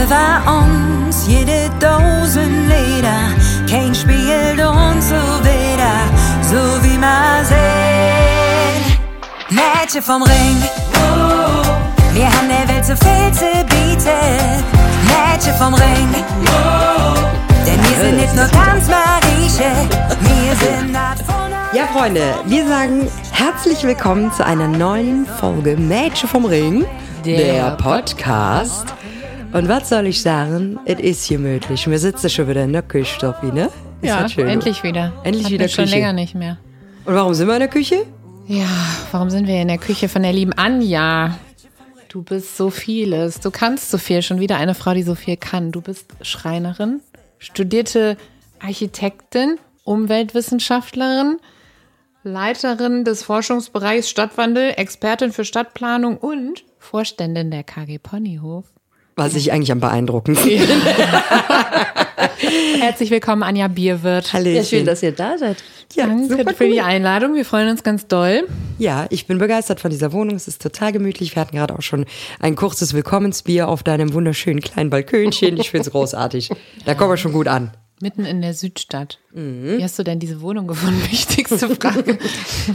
Über uns jede Dosen Leder, kein spielt uns so wieder, so wie man sehen. Mädchen vom Ring, wir haben der Welt so viel zu bieten. Mädchen vom Ring, denn wir sind nicht nur ganz Marieche, wir sind Art von Ja, Freunde, wir sagen herzlich willkommen zu einer neuen Folge Mädchen vom Ring, der, Podcast. Und was soll ich sagen? Es ist gemütlich. Wir sitzen schon wieder in der Küche, Stoppi, ne? Ist Ja, schön, endlich wieder. Endlich Hatten wieder wir schon Küche. länger nicht mehr. Und warum sind wir in der Küche? Ja, warum sind wir in der Küche von der lieben Anja? Du bist so vieles. Du kannst so viel. Schon wieder eine Frau, die so viel kann. Du bist Schreinerin, studierte Architektin, Umweltwissenschaftlerin, Leiterin des Forschungsbereichs Stadtwandel, Expertin für Stadtplanung und Vorständin der KG Ponyhof. Was ich eigentlich am beeindruckendsten Herzlich willkommen, Anja Bierwirt. Hallöchen. Ja, schön, dass ihr da seid. ja, Danke super für die cool. Einladung. Wir freuen uns ganz doll. Ja, ich bin begeistert von dieser Wohnung. Es ist total gemütlich. Wir hatten gerade auch schon ein kurzes Willkommensbier auf deinem wunderschönen kleinen Balkönchen. Ich finde es großartig. Da kommen wir schon gut an. Mitten in der Südstadt. Wie hast du denn diese Wohnung gefunden? Wichtigste Frage.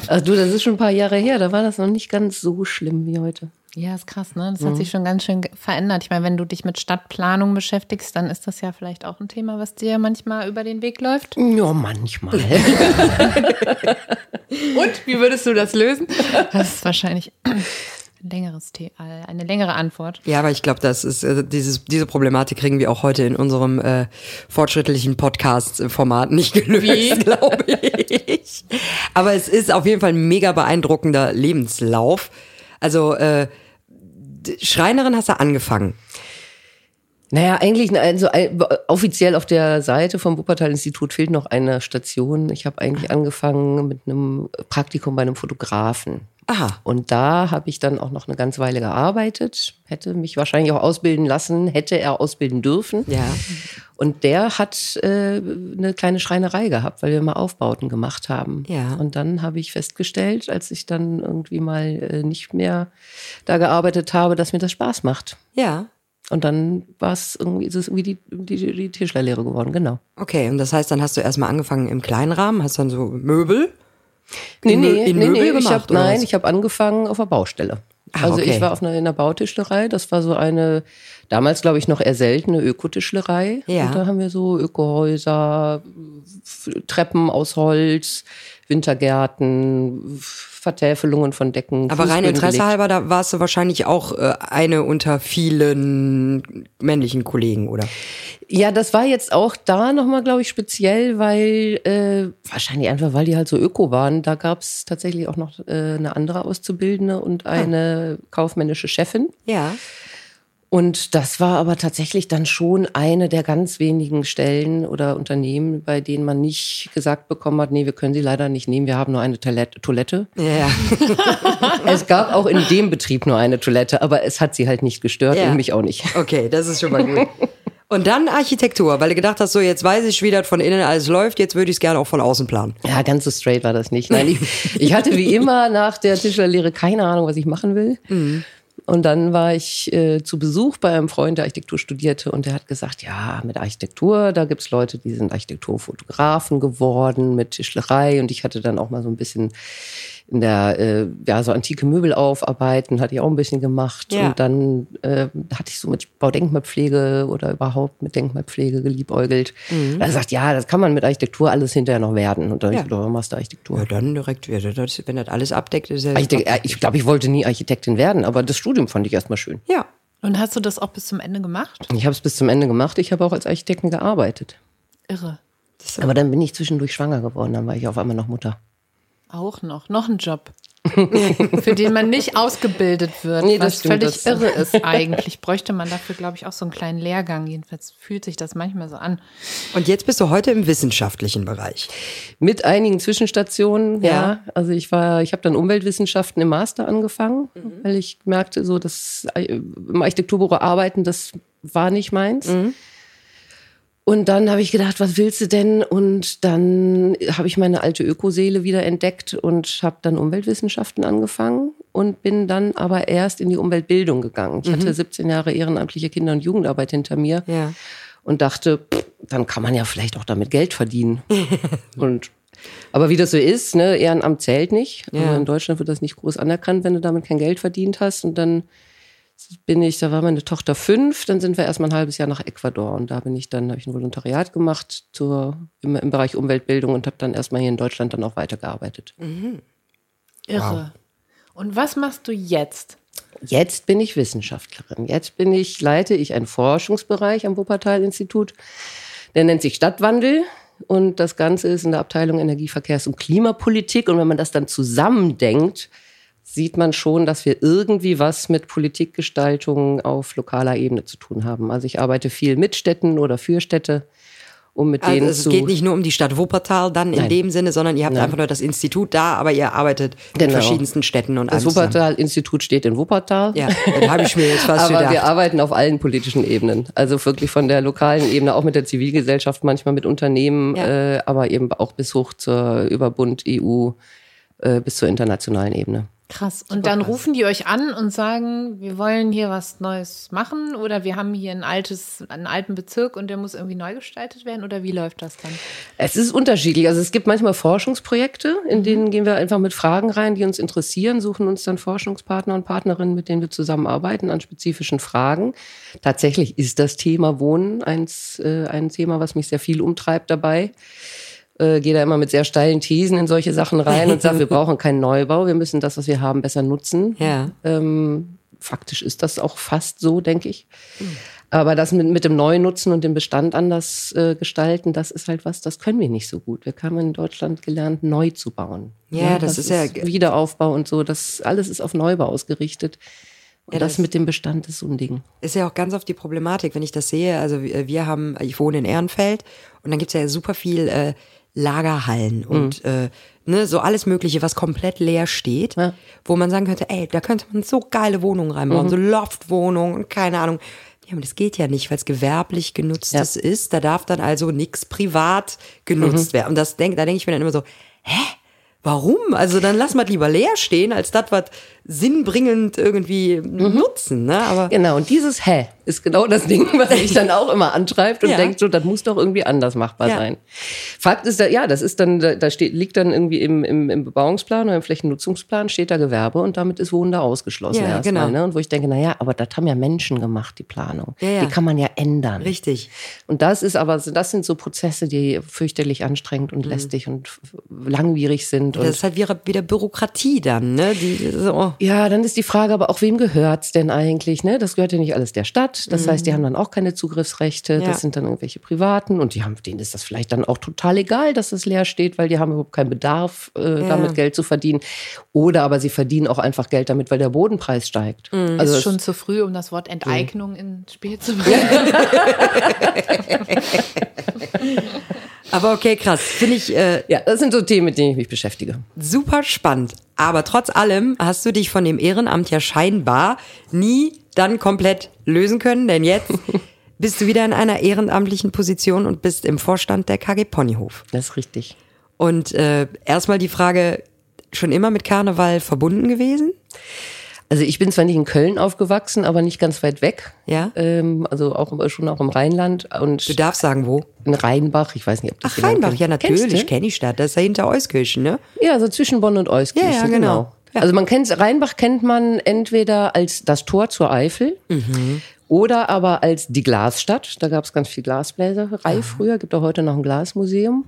Ach du, das ist schon ein paar Jahre her, da war das noch nicht ganz so schlimm wie heute. Ja, ist krass, ne? Das hat sich schon ganz schön verändert. Ich meine, wenn du dich mit Stadtplanung beschäftigst, dann ist das ja vielleicht auch ein Thema, was dir manchmal über den Weg läuft. Ja, manchmal. Und wie würdest du das lösen? Das ist wahrscheinlich ein längeres The eine längere Antwort. Ja, aber ich glaube, das ist äh, dieses, diese Problematik kriegen wir auch heute in unserem äh, fortschrittlichen Podcast-Format nicht gelöst, Wie? glaube ich. Aber es ist auf jeden Fall ein mega beeindruckender Lebenslauf. Also äh, Schreinerin hast du angefangen. naja, eigentlich, also äh, offiziell auf der Seite vom Wuppertal-Institut fehlt noch eine Station. Ich habe eigentlich angefangen mit einem Praktikum bei einem Fotografen. Aha. Und da habe ich dann auch noch eine ganze Weile gearbeitet, hätte mich wahrscheinlich auch ausbilden lassen, hätte er ausbilden dürfen. Ja. Und der hat äh, eine kleine Schreinerei gehabt, weil wir mal Aufbauten gemacht haben. Ja. Und dann habe ich festgestellt, als ich dann irgendwie mal äh, nicht mehr da gearbeitet habe, dass mir das Spaß macht. Ja. Und dann war es irgendwie, ist es irgendwie die, die, die Tischlerlehre geworden, genau. Okay, und das heißt, dann hast du erstmal angefangen im kleinen Rahmen, hast dann so Möbel? Nee, nee, in nee, Möbel nee ich gemacht, hab, oder nein, was? ich habe angefangen auf der Baustelle. Ah, also okay. ich war auf einer, in einer Bautischlerei, das war so eine, damals glaube ich noch eher seltene Ökotischlerei. Ja. Und da haben wir so Ökohäuser, Treppen aus Holz, Wintergärten, Vertäfelungen von Decken. Aber rein Interesse halber, da warst du wahrscheinlich auch äh, eine unter vielen männlichen Kollegen, oder? Ja, das war jetzt auch da nochmal, glaube ich, speziell, weil äh, wahrscheinlich einfach, weil die halt so öko waren. Da gab es tatsächlich auch noch äh, eine andere Auszubildende und eine kaufmännische Chefin. Ja. Und das war aber tatsächlich dann schon eine der ganz wenigen Stellen oder Unternehmen, bei denen man nicht gesagt bekommen hat, nee, wir können sie leider nicht nehmen, wir haben nur eine Toilette. Ja. Es gab auch in dem Betrieb nur eine Toilette, aber es hat sie halt nicht gestört Ja. und mich auch nicht. Okay, das ist schon mal gut. Und dann Architektur, weil du gedacht hast, so jetzt weiß ich, wie das von innen alles läuft, jetzt würde ich es gerne auch von außen planen. Ja, ganz so straight war das nicht. Nein, ich, ich hatte wie immer nach der Tischlerlehre keine Ahnung, was ich machen will. Und dann war ich äh, zu Besuch bei einem Freund, der Architektur studierte, und der hat gesagt, ja, mit Architektur, da gibt's Leute, die sind Architekturfotografen geworden mit Tischlerei. Und ich hatte dann auch mal so ein bisschen in der, äh, ja, so antike Möbel aufarbeiten, hatte ich auch ein bisschen gemacht. Ja. Und dann äh, hatte ich so mit Baudenkmalpflege oder überhaupt mit Denkmalpflege geliebäugelt. Mhm. Er sagt, ja, das kann man mit Architektur alles hinterher noch werden. Und dann Ja. ich gedacht, machst du Architektur. Ja, dann direkt, ja, das, wenn das alles abdeckt, ist ja. Architekt, äh, ich glaube, ich wollte nie Architektin werden, aber das Studium fand ich erstmal schön. Ja. Und hast du das auch bis zum Ende gemacht? Ich habe es bis zum Ende gemacht. Ich habe auch als Architektin gearbeitet. Irre. Aber dann bin ich zwischendurch schwanger geworden. Dann war ich auf einmal noch Mutter. Auch noch. Noch ein Job. für den man nicht ausgebildet wird, Nee, das was stimmt, völlig das- irre ist eigentlich. Bräuchte man dafür, glaube ich, auch so einen kleinen Lehrgang. Jedenfalls fühlt sich das manchmal so an. Und jetzt bist du heute im wissenschaftlichen Bereich. Mit einigen Zwischenstationen, ja. Ja. Also ich war, ich habe dann Umweltwissenschaften im Master angefangen, weil ich merkte, so das äh, im Architekturbüro arbeiten, das war nicht meins. Und dann habe ich gedacht, was willst du denn? Und dann habe ich meine alte Ökoseele wieder entdeckt und habe dann Umweltwissenschaften angefangen und bin dann aber erst in die Umweltbildung gegangen. Ich hatte 17 Jahre ehrenamtliche Kinder- und Jugendarbeit hinter mir Ja. und dachte, pff, dann kann man ja vielleicht auch damit Geld verdienen. und aber wie das so ist, ne, Ehrenamt zählt nicht. Also Ja. in Deutschland wird das nicht groß anerkannt, wenn du damit kein Geld verdient hast. Und dann bin ich, da war meine Tochter fünf, dann sind wir erstmal ein halbes Jahr nach Ecuador und da bin ich dann, habe ich ein Volontariat gemacht zur, im, im Bereich Umweltbildung und habe dann erstmal hier in Deutschland dann auch weitergearbeitet. Irre. Und was machst du jetzt? Jetzt bin ich Wissenschaftlerin. Jetzt bin ich, leite ich einen Forschungsbereich am Wuppertal-Institut. Der nennt sich Stadtwandel. Und das Ganze ist in der Abteilung Energie, Verkehrs- und Klimapolitik. Und wenn man das dann zusammendenkt, sieht man schon, dass wir irgendwie was mit Politikgestaltung auf lokaler Ebene zu tun haben. Also ich arbeite viel mit Städten oder für Städte, um mit Also denen es zu... geht nicht nur um die Stadt Wuppertal dann in Nein. dem Sinne, sondern ihr habt einfach nur das Institut da, aber ihr arbeitet in Genau. verschiedensten Städten und das. Wuppertal-Institut steht in Wuppertal. Ja, das habe ich mir jetzt fast Aber wir gedacht. arbeiten auf allen politischen Ebenen. Also wirklich von der lokalen Ebene, auch mit der Zivilgesellschaft, manchmal mit Unternehmen, Ja. äh, aber eben auch bis hoch zur Überbund, EU, äh, bis zur internationalen Ebene. Krass. Und dann rufen die euch an und sagen, wir wollen hier was Neues machen oder wir haben hier ein altes, einen alten Bezirk und der muss irgendwie neu gestaltet werden oder wie läuft das dann? Es ist unterschiedlich. Also es gibt manchmal Forschungsprojekte, in denen gehen wir einfach mit Fragen rein, die uns interessieren, suchen uns dann Forschungspartner und Partnerinnen, mit denen wir zusammenarbeiten an spezifischen Fragen. Tatsächlich ist das Thema Wohnen eins, äh, ein Thema, was mich sehr viel umtreibt dabei. Äh, gehe da immer mit sehr steilen Thesen in solche Sachen rein und sage, wir brauchen keinen Neubau, wir müssen das, was wir haben, besser nutzen. Ja. Ähm, faktisch ist das auch fast so, denke ich. Aber das mit, mit dem Neunutzen und dem Bestand anders äh, gestalten, das ist halt was, das können wir nicht so gut. Wir haben in Deutschland gelernt, neu zu bauen. Ja, das ist ja- Wiederaufbau und so. Das alles ist auf Neubau ausgerichtet. Und Ja, das, das- mit dem Bestand ist so ein Ding. ist ja auch ganz oft die Problematik, wenn ich das sehe. Also wir wir haben, ich wohne in Ehrenfeld und dann gibt's ja super viel äh, Lagerhallen und äh, ne, so alles Mögliche, was komplett leer steht, Ja. wo man sagen könnte, ey, da könnte man so geile Wohnungen reinbauen, so Loftwohnungen und keine Ahnung. Ja, aber das geht ja nicht, weil es gewerblich genutztes ist. Da darf dann also nichts privat genutzt werden. Und das denk, da denke ich mir dann immer so, hä? Warum? Also dann lass mal lieber leer stehen, als das was sinnbringend irgendwie nutzen. Ne? Aber Genau, und dieses Hä ist genau das Ding, was mich dann auch immer antreibt und Ja. denkt so, das muss doch irgendwie anders machbar Ja. sein. Fakt ist, ja, das ist dann, da steht, liegt dann irgendwie im, im, im Bebauungsplan oder im Flächennutzungsplan steht da Gewerbe und damit ist Wohnen da ausgeschlossen Ja, erstmal. genau. Ne? Und wo ich denke, na ja, aber das haben ja Menschen gemacht, die Planung. Ja. Die kann man ja ändern. richtig. Und das ist aber, das sind so Prozesse, die fürchterlich anstrengend und lästig und langwierig sind. Und Mhm. Das ist halt wieder, wieder Bürokratie dann, ne? Die, so. Ja, dann ist die Frage aber auch, wem gehört's denn eigentlich? Ne? Das gehört ja nicht alles der Stadt. Das heißt, die haben dann auch keine Zugriffsrechte. Mhm. Ja. Das sind dann irgendwelche Privaten und die haben, denen ist das vielleicht dann auch total egal, dass das leer steht, weil die haben überhaupt keinen Bedarf, äh, damit Geld zu verdienen. Oder aber sie verdienen auch einfach Geld damit, weil der Bodenpreis steigt. Mhm. Also ist schon zu früh, um das Wort Enteignung ins Spiel zu bringen. Aber okay, krass. Finde ich äh, ja, das sind so Themen, mit denen ich mich beschäftige. super spannend. Aber trotz allem hast du dich von dem Ehrenamt ja scheinbar nie dann komplett lösen können, denn jetzt bist du wieder in einer ehrenamtlichen Position und bist im Vorstand der KG Ponyhof. Das ist richtig. Und äh, erstmal die Frage, schon immer mit Karneval verbunden gewesen? Also ich bin zwar nicht in Köln aufgewachsen, aber nicht ganz weit weg. Ja. Ähm, also auch schon auch im Rheinland und Du darfst sagen, wo? in Rheinbach. Ich weiß nicht, ob das Ach, jemand Rheinbach, kennt. ja natürlich, kenne ich das. Das ist ja hinter Euskirchen, ne? Ja, so zwischen Bonn und Euskirchen. Ja, ja, genau. Ja. Also man kennt Rheinbach kennt man entweder als das Tor zur Eifel Mhm. Oder aber als die Glasstadt. Da gab es ganz viel Glasbläserei früher. Gibt auch heute noch ein Glasmuseum.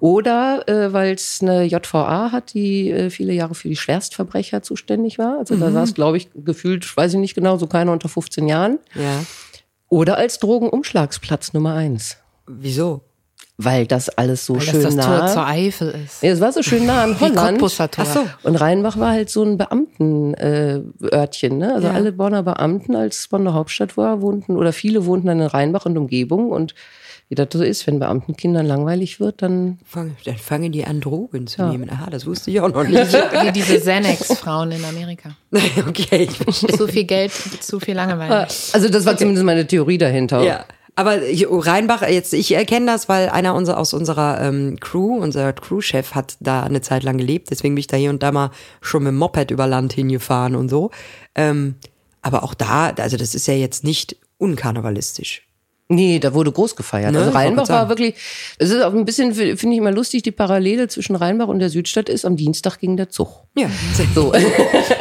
Oder äh, weil es eine JVA hat, die äh, viele Jahre für die Schwerstverbrecher zuständig war. Also Mhm. da saß, glaube ich, gefühlt, weiß ich nicht genau, so keiner unter 15 Jahren. Ja. Oder als Drogenumschlagsplatz Nummer eins. Wieso? Weil das alles so Weil schön das das nah. Tor zur Eifel ist. Ja, es war so schön nah an Wie Holland. Tor. Ach so. Und Rheinbach war halt so ein Beamtenörtchen, äh, Örtchen, ne? Also Ja. alle Bonner Beamten, als Bonner Hauptstadt war, wohnten oder viele wohnten dann in Rheinbach und Umgebung. Und wie das so ist, wenn Beamtenkindern langweilig wird, dann Fang, dann fangen die an, Drogen zu Ja. nehmen. Aha, das wusste ich auch noch nicht. Wie diese Xanax-Frauen in Amerika. okay. Zu viel Geld, zu viel Langeweile. also das war zumindest meine Theorie dahinter. Ja. Aber Rheinbach, jetzt, ich erkenne das, weil einer unser, aus unserer ähm, Crew, unser Crewchef hat da eine Zeit lang gelebt, deswegen bin ich da hier und da mal schon mit dem Moped über Land hingefahren und so. Ähm, aber auch da, also das ist ja jetzt nicht unkarnevalistisch. Nee, da wurde groß gefeiert. Ne, also Rheinbach war wirklich, es ist auch ein bisschen, finde ich immer lustig, die Parallele zwischen Rheinbach und der Südstadt ist, am Dienstag ging der Zug. Ja, So.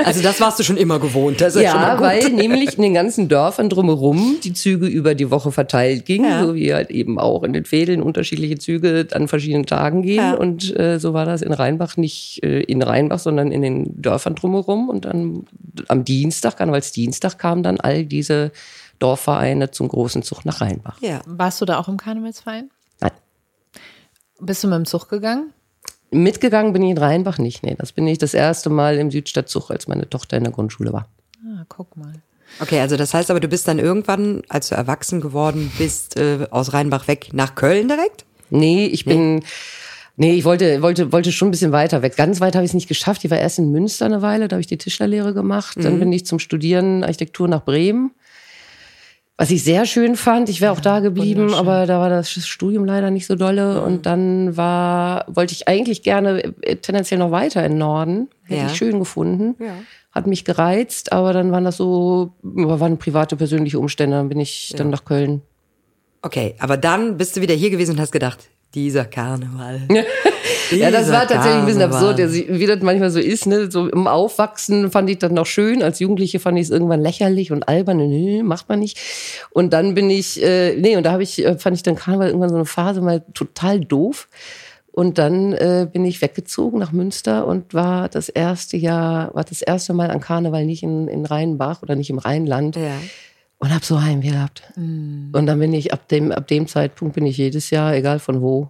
also das warst du schon immer gewohnt. Das ist ja, mal weil nämlich in den ganzen Dörfern drumherum die Züge über die Woche verteilt gingen, Ja. so wie halt eben auch in den Fädeln unterschiedliche Züge an verschiedenen Tagen gehen. Ja. Und äh, so war das in Rheinbach nicht äh, in Rheinbach, sondern in den Dörfern drumherum. Und dann am Dienstag, Karnevalsdienstag, kamen dann all diese Dorfvereine zum großen Zug nach Rheinbach. ja. Warst du da auch im Karnevalsverein? Nein. Bist du mit dem Zug gegangen? Mitgegangen bin ich in Rheinbach nicht. Nee, das bin ich das erste Mal im Südstadtzug, als meine Tochter in der Grundschule war. Ah, guck mal. Okay, also das heißt aber, du bist dann irgendwann, als du erwachsen geworden bist, äh, aus Rheinbach weg nach Köln direkt? Nee, ich bin. Nee, ich wollte, wollte, wollte schon ein bisschen weiter weg. Ganz weit habe ich es nicht geschafft. Ich war erst in Münster eine Weile, da habe ich die Tischlerlehre gemacht. Dann bin ich zum Studieren Architektur nach Bremen. Was ich sehr schön fand, ich wäre auch da geblieben, aber da war das Studium leider nicht so dolle. Und dann war, wollte ich eigentlich gerne äh, tendenziell noch weiter in den Norden. Hätte Ja. ich schön gefunden. Ja. Hat mich gereizt, aber dann waren das so, waren private, persönliche Umstände. Dann bin ich dann nach Köln Okay, aber dann bist du wieder hier gewesen und hast gedacht, dieser Karneval. Ja, das Dieser war tatsächlich ein bisschen Karneval. absurd, wie das manchmal so ist. Ne? So im Aufwachsen fand ich das noch schön. Als Jugendliche fand ich es irgendwann lächerlich und albern. Nee, macht man nicht. Und dann bin ich, äh, nee, und da habe ich, äh, fand ich dann Karneval irgendwann so eine Phase mal total doof. Und dann äh, bin ich weggezogen nach Münster und war das erste Jahr, war das erste Mal an Karneval nicht in, in Rheinbach oder nicht im Rheinland. Ja. Und hab so Heimweh gehabt. Und dann bin ich, ab dem, ab dem Zeitpunkt bin ich jedes Jahr, egal von wo,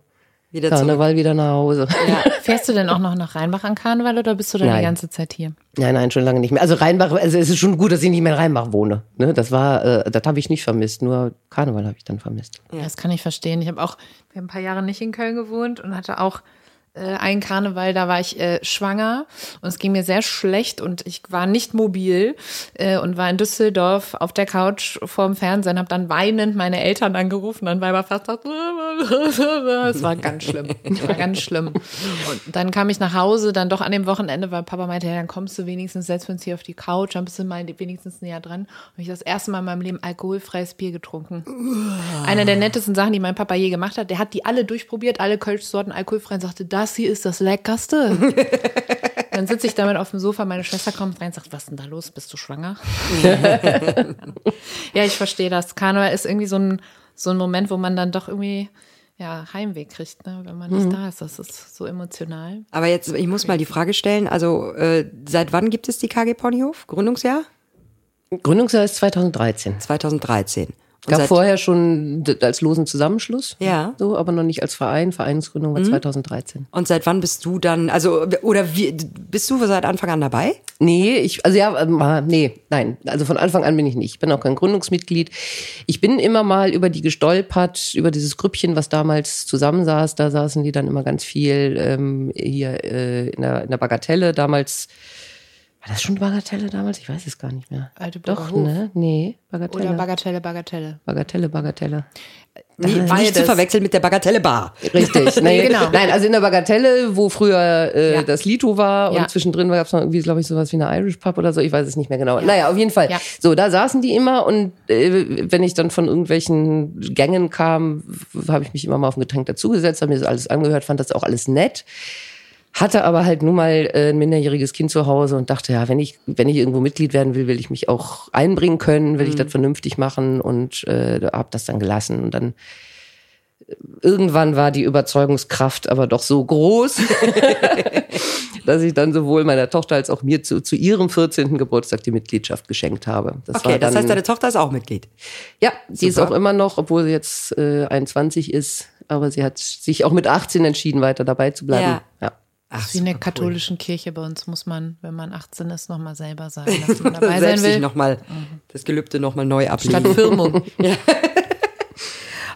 Wieder zurück. Karneval wieder nach Hause. Fährst du denn auch noch nach Rheinbach an Karneval oder bist du dann Nein. die ganze Zeit hier? Nein, nein, schon lange nicht mehr. Also Rheinbach, also es ist schon gut, dass ich nicht mehr in Rheinbach wohne. Ne, das war, äh, das habe ich nicht vermisst. Nur Karneval habe ich dann vermisst. Ja. Das kann ich verstehen. Ich habe auch wir haben ein paar Jahre nicht in Köln gewohnt und hatte auch äh, einen Karneval, da war ich äh, schwanger und es ging mir sehr schlecht und ich war nicht mobil äh, und war in Düsseldorf auf der Couch vorm Fernsehen, habe dann weinend meine Eltern angerufen, dann war ich fast es war ganz schlimm, war ganz schlimm. Und dann kam ich nach Hause, dann doch an dem Wochenende, weil Papa meinte, ja, dann kommst du wenigstens, wir uns hier auf die Couch, dann bist du mal wenigstens näher dran. Und ich das erste Mal in meinem Leben alkoholfreies Bier getrunken. Eine der nettesten Sachen, die mein Papa je gemacht hat. Der hat die alle durchprobiert, alle Kölschsorten alkoholfrei und sagte, das hier ist das Leckerste. Dann sitze ich damit auf dem Sofa, meine Schwester kommt rein und sagt, was ist denn da los? Bist du schwanger? ja, ich verstehe das. Karneval ist irgendwie so ein, so ein Moment, wo man dann doch irgendwie ja, Heimweh kriegt, ne? wenn man nicht da ist. Das ist so emotional. Aber jetzt, ich muss mal die Frage stellen, also äh, seit wann gibt es die KG Ponyhof? Gründungsjahr? Gründungsjahr ist 2013. 2013. Gab seit- vorher schon als losen Zusammenschluss. Ja. So, aber noch nicht als Verein. Vereinsgründung war 2013. Und seit wann bist du dann, also, oder wie, bist du seit Anfang an dabei? Nee, ich, also ja, ähm, ah, nee, nein. Also von Anfang an bin ich nicht. Ich bin auch kein Gründungsmitglied. Ich bin immer mal über die gestolpert, über dieses Grüppchen, was damals zusammensaß. Da saßen die dann immer ganz viel ähm, hier äh, in, der, in der Bagatelle. Damals, war das schon Bagatelle damals? Ich weiß es gar nicht mehr. Alte Doch, ne? Nee, Bagatelle. Oder Bagatelle, Bagatelle. Bagatelle, Bagatelle. Nee, nicht beides. zu verwechseln mit der Bagatelle Bar. Richtig. Nee, genau. Nein, also in der Bagatelle, wo früher äh, Ja. das Lito war Ja. und zwischendrin gab es noch irgendwie, glaube ich, sowas wie eine Irish Pub oder so, ich weiß es nicht mehr genau. Naja, auf jeden Fall. Ja. So, da saßen die immer und äh, wenn ich dann von irgendwelchen Gängen kam, habe ich mich immer mal auf ein Getränk dazugesetzt, habe mir das alles angehört, fand das auch alles nett. Hatte aber halt nun mal äh, ein minderjähriges Kind zu Hause und dachte, ja, wenn ich, wenn ich irgendwo Mitglied werden will, will ich mich auch einbringen können, will ich das vernünftig machen und äh, habe das dann gelassen. Und dann irgendwann war die Überzeugungskraft aber doch so groß, dass ich dann sowohl meiner Tochter als auch mir zu, zu ihrem 14. Geburtstag die Mitgliedschaft geschenkt habe. Das Okay, dann, das heißt, deine Tochter ist auch Mitglied. ja, sie ist Super. auch immer noch, obwohl sie jetzt äh, 21 ist, aber sie hat sich auch mit 18 entschieden, weiter dabei zu bleiben. Ja. Ja. Ach, Wie in der super cool. katholischen Kirche bei uns muss man, wenn man 18 ist, nochmal selber sagen, dass man dabei sein Selbst sich will. nochmal das Gelübde nochmal neu ablegen. Statt Firmung.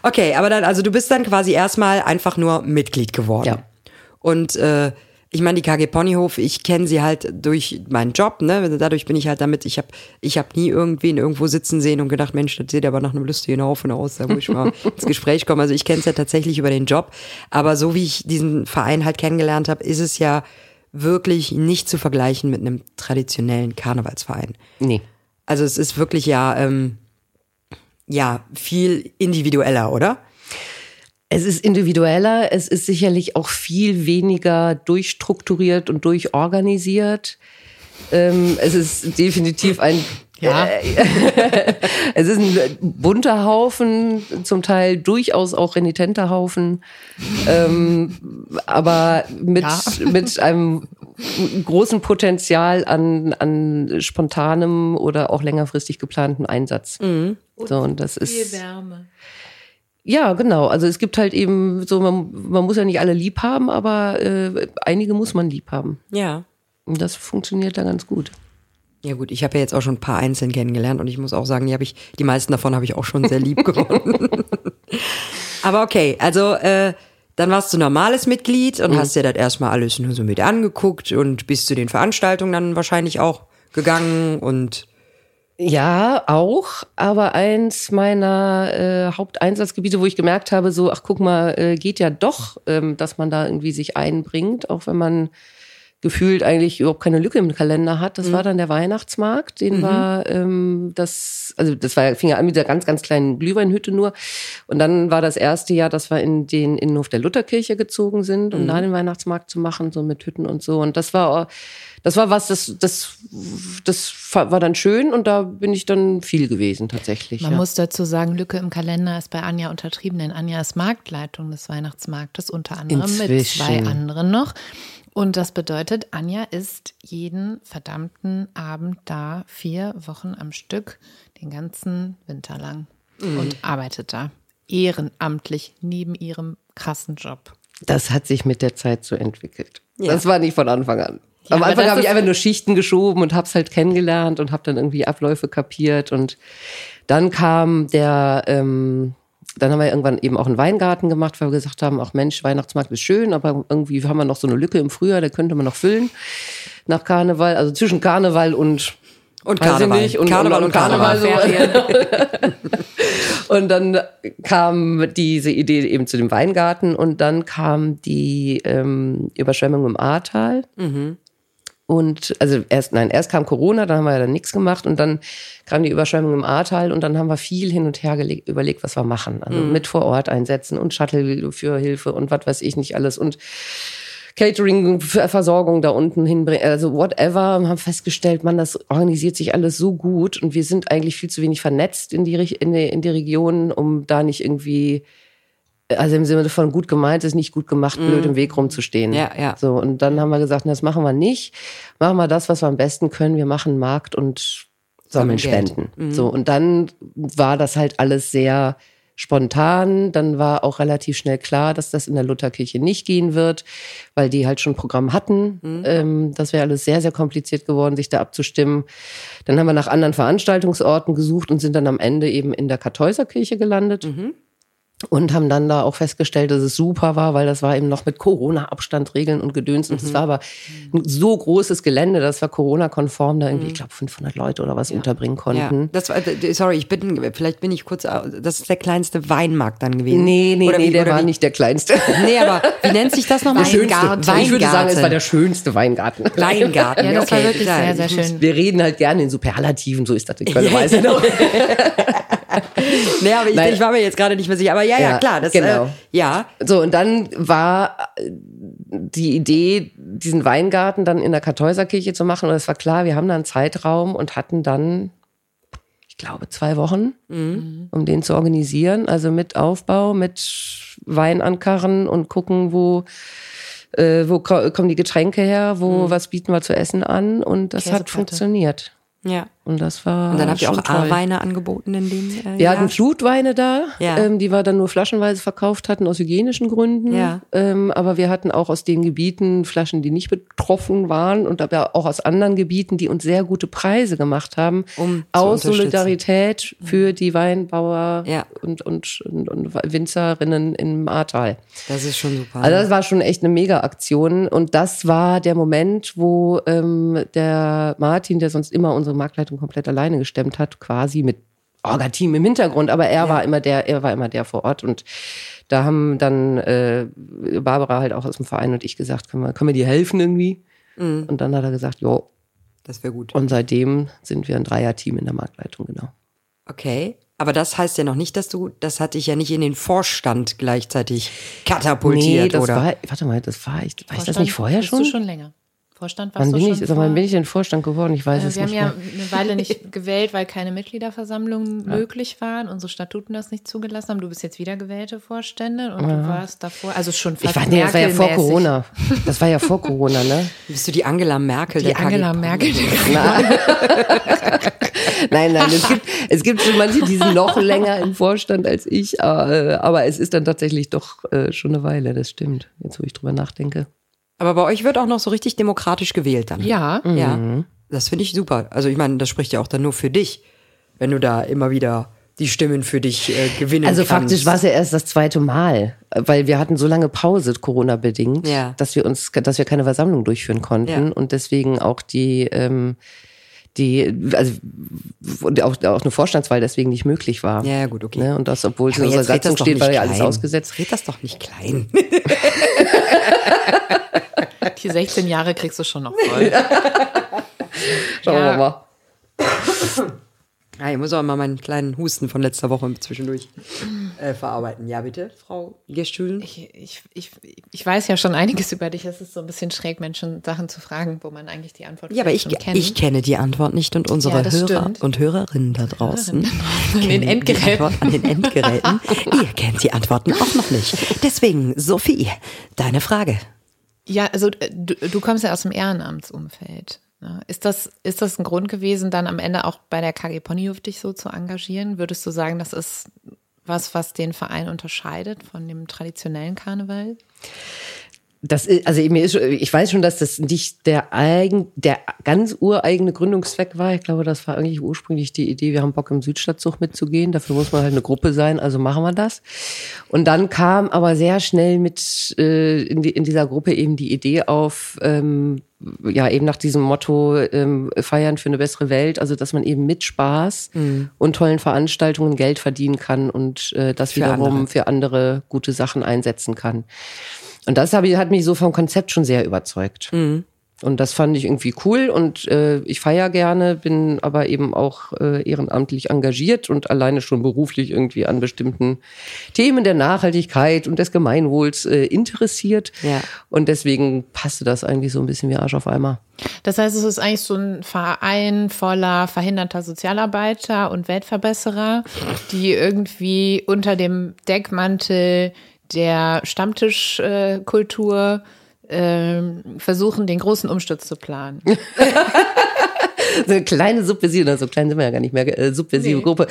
Okay, aber dann, also du bist dann quasi erstmal einfach nur Mitglied geworden. Ja. Und äh, ich meine, die KG Ponyhof, ich kenne sie halt durch meinen Job, ne? Dadurch bin ich halt damit, ich habe ich hab nie irgendwen irgendwo sitzen sehen und gedacht, Mensch, das sieht aber nach einem lustigen Haufen aus, da muss ich mal ins Gespräch kommen. Also ich kenne es ja tatsächlich über den Job. Aber so wie ich diesen Verein halt kennengelernt habe, ist es ja wirklich nicht zu vergleichen mit einem traditionellen Karnevalsverein. Nee. Also es ist wirklich ja, ähm, ja, viel individueller, oder? Es ist individueller, es ist sicherlich auch viel weniger durchstrukturiert und durchorganisiert. Ähm, es ist definitiv ein Ja. Es ist ein bunter Haufen, zum Teil durchaus auch renitenter Haufen, ähm, aber mit, Ja. mit einem großen Potenzial an, an spontanem oder auch längerfristig geplantem Einsatz. So, und das ist. Wärme. Ja, genau. Also es gibt halt eben so, man, man muss ja nicht alle lieb haben, aber äh, einige muss man lieb haben. Ja. Und das funktioniert da ganz gut. Ja gut, ich habe ja jetzt auch schon ein paar einzeln kennengelernt und ich muss auch sagen, die habe ich, die meisten davon habe ich auch schon sehr lieb gewonnen. Aber okay, also äh, dann warst du normales Mitglied und hast dir das erstmal alles nur so mit angeguckt und bist zu den Veranstaltungen dann wahrscheinlich auch gegangen und Ja, auch, aber eins meiner äh, Haupteinsatzgebiete, wo ich gemerkt habe, so, ach guck mal, äh, geht ja doch, ähm, dass man da irgendwie sich einbringt, auch wenn man gefühlt eigentlich überhaupt keine Lücke im Kalender hat. Das war dann der Weihnachtsmarkt, den war ähm, das, also das war fing ja an mit dieser ganz ganz kleinen Glühweinhütte nur, und dann war das erste Jahr, dass wir in den Innenhof der Lutherkirche gezogen sind, um da den Weihnachtsmarkt zu machen, so mit Hütten und so. Und das war das war was, das, das, das war dann schön und da bin ich dann viel gewesen tatsächlich. Man ja. muss dazu sagen, Lücke im Kalender ist bei Anja untertrieben, denn Anja ist Marktleitung des Weihnachtsmarktes, unter anderem mit Inzwischen. zwei anderen noch. Und das bedeutet, Anja ist jeden verdammten Abend da, vier Wochen am Stück, den ganzen Winter lang und arbeitet da ehrenamtlich neben ihrem krassen Job. Das hat sich mit der Zeit so entwickelt. Ja. Das war nicht von Anfang an. Ja, Am Anfang habe ich einfach nur Schichten geschoben und hab's halt kennengelernt und habe dann irgendwie Abläufe kapiert und dann kam der, ähm, dann haben wir irgendwann eben auch einen Weingarten gemacht, weil wir gesagt haben, ach Mensch, Weihnachtsmarkt ist schön, aber irgendwie haben wir noch so eine Lücke im Frühjahr, da könnte man noch füllen nach Karneval, also zwischen Karneval und und Karneval. nicht, und- Karneval und- und Karneval. Karneval. Und dann kam diese Idee eben zu dem Weingarten und dann kam die ähm, Überschwemmung im Ahrtal. Und also erst, nein, erst kam Corona, dann haben wir ja dann nichts gemacht und dann kam die Überschwemmung im Ahrtal und dann haben wir viel hin und her gelegt, überlegt, was wir machen. Also mit vor Ort einsetzen und Shuttle für Hilfe und was weiß ich nicht alles und Catering, Ver- Versorgung da unten hinbringen, also whatever, Wir haben festgestellt, man, das organisiert sich alles so gut und wir sind eigentlich viel zu wenig vernetzt in die, in die, in die Region, um da nicht irgendwie, also im Sinne von gut gemeint ist nicht gut gemacht, blöd im Weg rumzustehen. Ja, ja. So, und dann haben wir gesagt, das machen wir nicht. Machen wir das, was wir am besten können. Wir machen Markt und sammeln. Spenden. So, und dann war das halt alles sehr spontan. Dann war auch relativ schnell klar, dass das in der Lutherkirche nicht gehen wird, weil die halt schon ein Programm hatten. Ähm, das wäre alles sehr, sehr kompliziert geworden, sich da abzustimmen. Dann haben wir nach anderen Veranstaltungsorten gesucht und sind dann am Ende eben in der Kartäuserkirche gelandet. Und haben dann da auch festgestellt, dass es super war, weil das war eben noch mit Corona-Abstand, Regeln und Gedöns. Und es war aber ein so großes Gelände, das war Corona-konform, da irgendwie, ich glaube, 500 Leute oder was unterbringen Ja, konnten. das war, sorry, ich bin, vielleicht bin ich kurz, das ist der kleinste Weinmarkt dann gewesen. Nee, nee, Oder nee, wie- der war wie- nicht der kleinste. Nee, aber wie nennt sich das nochmal? Schönste. Weingarten. Ich würde sagen, es war der schönste Weingarten. Weingarten. Ja, das war wirklich sehr, sehr schön. Wir reden halt gerne in Superlativen, so ist das in Köln, weiß ich noch. Nee, aber ich, Nein. ich war mir jetzt gerade nicht mehr sicher. Aber ja, ja, Ja, klar. Das, genau. Äh, ja. So, und dann war äh, die Idee, diesen Weingarten dann in der Kartäuserkirche zu machen. Und es war klar, wir haben da einen Zeitraum und hatten dann, ich glaube, zwei Wochen, um den zu organisieren. Also mit Aufbau, mit Weinankarren und gucken, wo, äh, wo ko- kommen die Getränke her, wo, was bieten wir zu essen an. Und das hat funktioniert. Ja. Und das war. Und dann habt ihr auch. A-Weine angeboten in dem äh, Wir Jahr? hatten Flutweine da, Ja. ähm, die wir dann nur flaschenweise verkauft hatten aus hygienischen Gründen. Ja. Ähm, aber wir hatten auch aus den Gebieten Flaschen, die nicht betroffen waren und aber auch aus anderen Gebieten, die uns sehr gute Preise gemacht haben, Um aus. Solidarität für die Weinbauer Ja. und, und, und, und Winzerinnen im Ahrtal. Das ist schon super. Also das war schon echt eine Mega-Aktion und das war der Moment, wo ähm, der Martin, der sonst immer unsere Marktleitung komplett alleine gestemmt hat, quasi mit Orga-Team im Hintergrund, aber er war immer der, er war immer der vor Ort und da haben dann äh, Barbara halt auch aus dem Verein und ich gesagt, können wir, können wir dir helfen irgendwie? Und dann hat er gesagt, jo. das wäre gut. Und seitdem sind wir ein Dreier-Team in der Marktleitung, genau. Okay. Aber das heißt ja noch nicht, dass du, das hat dich ja nicht in den Vorstand gleichzeitig katapultiert, nee, das oder? war, warte mal, das war ich, war ich das Vorstand nicht vorher schon? Du schon länger. Vorstand warst Wann bin schon ich, mal, vor- bin ich in den Vorstand geworden? Ich weiß Äh, es wir haben nicht ja mehr. eine Weile nicht gewählt, weil keine Mitgliederversammlungen möglich waren, unsere Statuten das nicht zugelassen haben. Du bist jetzt wieder gewählte Vorständin und du warst davor, also schon fast Ich war, nee, das war ja vor. Corona. Das war ja vor Corona, ne? Bist du die Angela Merkel Die der Angela KG? Merkel. Nein, nein, es gibt, es gibt schon manche, die sind noch länger im Vorstand als ich, aber, aber es ist dann tatsächlich doch äh, schon eine Weile, das stimmt. Jetzt, wo ich drüber nachdenke. Aber bei euch wird auch noch so richtig demokratisch gewählt dann. Ja, Ja. Mhm. Das finde ich super. Also ich meine, das spricht ja auch dann nur für dich, wenn du da immer wieder die Stimmen für dich äh, gewinnen Also kannst. faktisch war es ja erst das zweite Mal, weil wir hatten so lange Pause, Corona-bedingt, Ja. dass wir uns, dass wir keine Versammlung durchführen konnten Ja. und deswegen auch die, ähm, die, also und auch, auch eine Vorstandswahl deswegen nicht möglich war. Ja, ja, gut, okay. Ne? Und das, obwohl es in unserer Satzung steht, war ja alles ausgesetzt. Red das doch nicht klein. die 16 Jahre kriegst du schon noch voll. Schauen Ja. wir mal. Ja, ich muss auch mal meinen kleinen Husten von letzter Woche zwischendurch äh, verarbeiten. Ja, bitte, Frau Gestühlen. Ich, ich, ich, ich weiß ja schon einiges über dich. Es ist so ein bisschen schräg, Menschen Sachen zu fragen, wo man eigentlich die Antwort Ja, aber ich, kennt. ich kenne die Antwort nicht und unsere Ja, Hörer stimmt. und Hörerinnen da draußen. An den Endgeräten. An den Endgeräten. Ihr kennt die Antworten auch noch nicht. Deswegen, Sophie, deine Frage. Ja, also äh, du, du kommst ja aus dem Ehrenamtsumfeld. ne? Ist das, ist das ein Grund gewesen, dann am Ende auch bei der KG Ponyhof dich so zu engagieren? Würdest du sagen, das ist was, was den Verein unterscheidet von dem traditionellen Karneval? Das ist, also mir ist, ich weiß schon, dass das nicht der eigen, der ganz ureigene Gründungszweck war. Ich glaube, das war eigentlich ursprünglich die Idee, wir haben Bock im Südstadtzug mitzugehen. Dafür muss man halt eine Gruppe sein, also machen wir das. Und dann kam aber sehr schnell mit äh, in, die, in dieser Gruppe eben die Idee auf, ähm, ja eben nach diesem Motto ähm, feiern für eine bessere Welt, also dass man eben mit Spaß und tollen Veranstaltungen Geld verdienen kann und äh, das Für wiederum andere. für andere gute Sachen einsetzen kann. Und das hab ich, hat mich so vom Konzept schon sehr überzeugt. Und das fand ich irgendwie cool und äh, ich feier gerne, bin aber eben auch äh, ehrenamtlich engagiert und alleine schon beruflich irgendwie an bestimmten Themen der Nachhaltigkeit und des Gemeinwohls äh, interessiert. Ja. Und deswegen passte das eigentlich so ein bisschen wie Arsch auf Eimer. Das heißt, es ist eigentlich so ein Verein voller verhinderter Sozialarbeiter und Weltverbesserer, die irgendwie unter dem Deckmantel der Stammtischkultur ähm, versuchen, den großen Umsturz zu planen. so eine kleine subversive, na, so klein sind wir ja gar nicht mehr, äh, subversive Nee. Gruppe.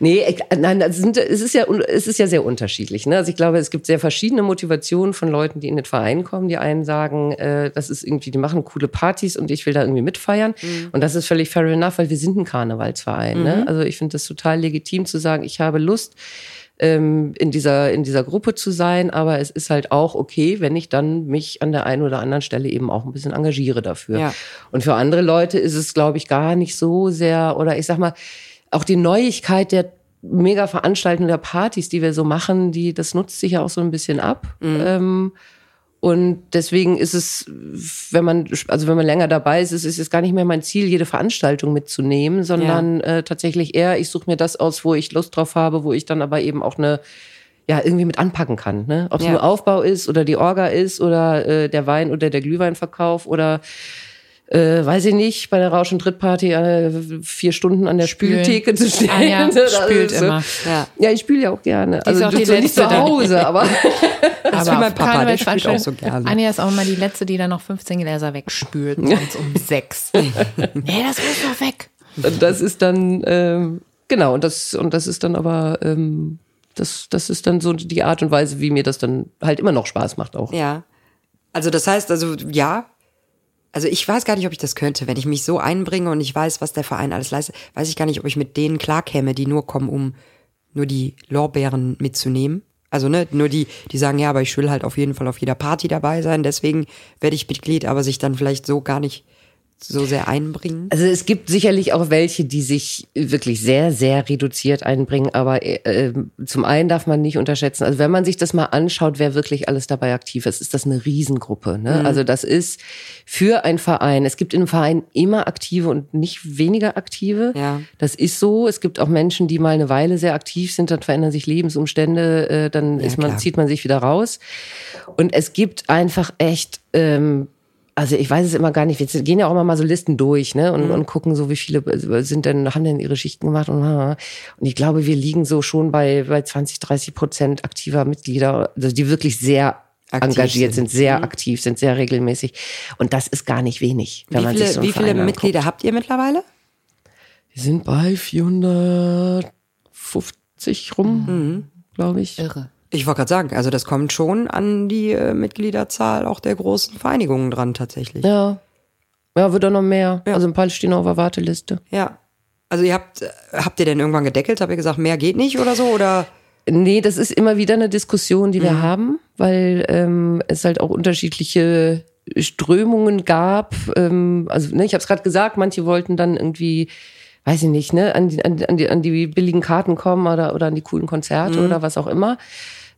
Nee, ich, nein, das sind, es ist ja, es ist ja sehr unterschiedlich. Ne? Also ich glaube, es gibt sehr verschiedene Motivationen von Leuten, die in den Verein kommen. Die einen sagen, äh, das ist irgendwie, die machen coole Partys und ich will da irgendwie mitfeiern. Und das ist völlig fair enough, weil wir sind ein Karnevalsverein. Ne? Also ich finde das total legitim zu sagen, ich habe Lust, ähm, in dieser in dieser Gruppe zu sein, aber es ist halt auch okay, wenn ich dann mich an der einen oder anderen Stelle eben auch ein bisschen engagiere dafür. Ja. Und für andere Leute ist es, glaube ich, gar nicht so sehr oder ich sag mal auch die Neuigkeit der mega Veranstaltungen der Partys, die wir so machen, die das nutzt sich ja auch so ein bisschen ab. Ähm, und deswegen ist es, wenn man, also wenn man länger dabei ist, ist es gar nicht mehr mein Ziel, jede Veranstaltung mitzunehmen, sondern äh, tatsächlich eher, ich suche mir das aus, wo ich Lust drauf habe, wo ich dann aber eben auch eine, ja, irgendwie mit anpacken kann. Ne? Ob es Ja. nur Aufbau ist oder die Orga ist oder äh, der Wein oder der Glühweinverkauf oder äh, weiß ich nicht, bei der Rausch- und Trittparty äh, vier Stunden an der Spülen. Spültheke zu stehen. Anja Das spült ist so- immer. Ja. Ja, ich spüle ja auch gerne. ist Also auch die so nicht Letzte zu dann. Hause, aber Das ist wie mein Papa, der spielt Karnevalsveranstaltungen- auch so gerne. Anja ist auch immer die Letzte, die dann noch 15 Gläser wegspült, morgens um sechs. nee, das muss noch weg. Und das ist dann, ähm, genau, und das, und das ist dann aber, ähm, das, das ist dann so die Art und Weise, wie mir das dann halt immer noch Spaß macht auch. Ja. Also das heißt, also ja, also ich weiß gar nicht, ob ich das könnte, wenn ich mich so einbringe und ich weiß, was der Verein alles leistet, weiß ich gar nicht, ob ich mit denen klarkäme, die nur kommen, um nur die Lorbeeren mitzunehmen. Also ne, nur die, die sagen, ja, aber ich will halt auf jeden Fall auf jeder Party dabei sein, deswegen werde ich Mitglied, aber sich dann vielleicht so gar nicht so sehr einbringen. Also es gibt sicherlich auch welche, die sich wirklich sehr, sehr reduziert einbringen, aber äh, zum einen darf man nicht unterschätzen, also wenn man sich das mal anschaut, wer wirklich alles dabei aktiv ist, ist das eine Riesengruppe. Ne? Mhm. Also das ist für ein Verein, es gibt in einem Verein immer aktive und nicht weniger aktive. Ja. Das ist so. Es gibt auch Menschen, die mal eine Weile sehr aktiv sind, dann verändern sich Lebensumstände, äh, dann Ja, ist man, klar. zieht man sich wieder raus. Und es gibt einfach echt ähm, also ich weiß es immer gar nicht. Wir gehen ja auch immer mal so Listen durch, ne, und, und gucken so, wie viele sind denn, haben denn ihre Schichten gemacht und, und ich glaube, wir liegen so schon bei, bei 20, 30 Prozent aktiver Mitglieder, also die wirklich sehr Aktiv engagiert sind. sind, sehr aktiv sind, sehr regelmäßig. Und das ist gar nicht wenig, wenn Wie man viele, sich so wie viele Verein Mitglieder habt ihr mittlerweile? Wir sind bei 450 rum, glaube ich. Irre. Ich wollte gerade sagen, also das kommt schon an die äh, Mitgliederzahl auch der großen Vereinigungen dran tatsächlich. Ja. Ja, wird auch noch mehr. Ja. Also ein paar stehen auf der Warteliste. Ja. Also ihr habt, äh, habt ihr denn irgendwann gedeckelt? Habt ihr gesagt, mehr geht nicht oder so? Oder? Nee, das ist immer wieder eine Diskussion, die wir haben, weil ähm, es halt auch unterschiedliche Strömungen gab. Ähm, also ne, ich habe es gerade gesagt, manche wollten dann irgendwie, weiß ich nicht, ne, an die, an, die- an, die, an die billigen Karten kommen oder, oder an die coolen Konzerte oder was auch immer.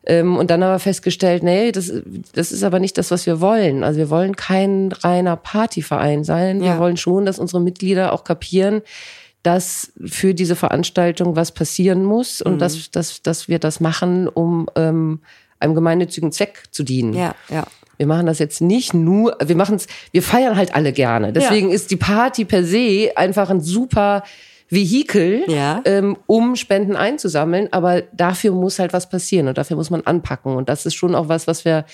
Ähm, und dann aber festgestellt, nee, das, das ist aber nicht das, was wir wollen. Also wir wollen kein reiner Partyverein sein. Ja. Wir wollen schon, dass unsere Mitglieder auch kapieren, dass für diese Veranstaltung was passieren muss und dass, dass, dass wir das machen, um ähm, einem gemeinnützigen Zweck zu dienen. Ja, ja. Wir machen das jetzt nicht nur, wir machen es, wir feiern halt alle gerne. Deswegen ist die Party per se einfach ein super Vehikel, Ja. ähm, um Spenden einzusammeln. Aber dafür muss halt was passieren und dafür muss man anpacken. Und das ist schon auch was, was wir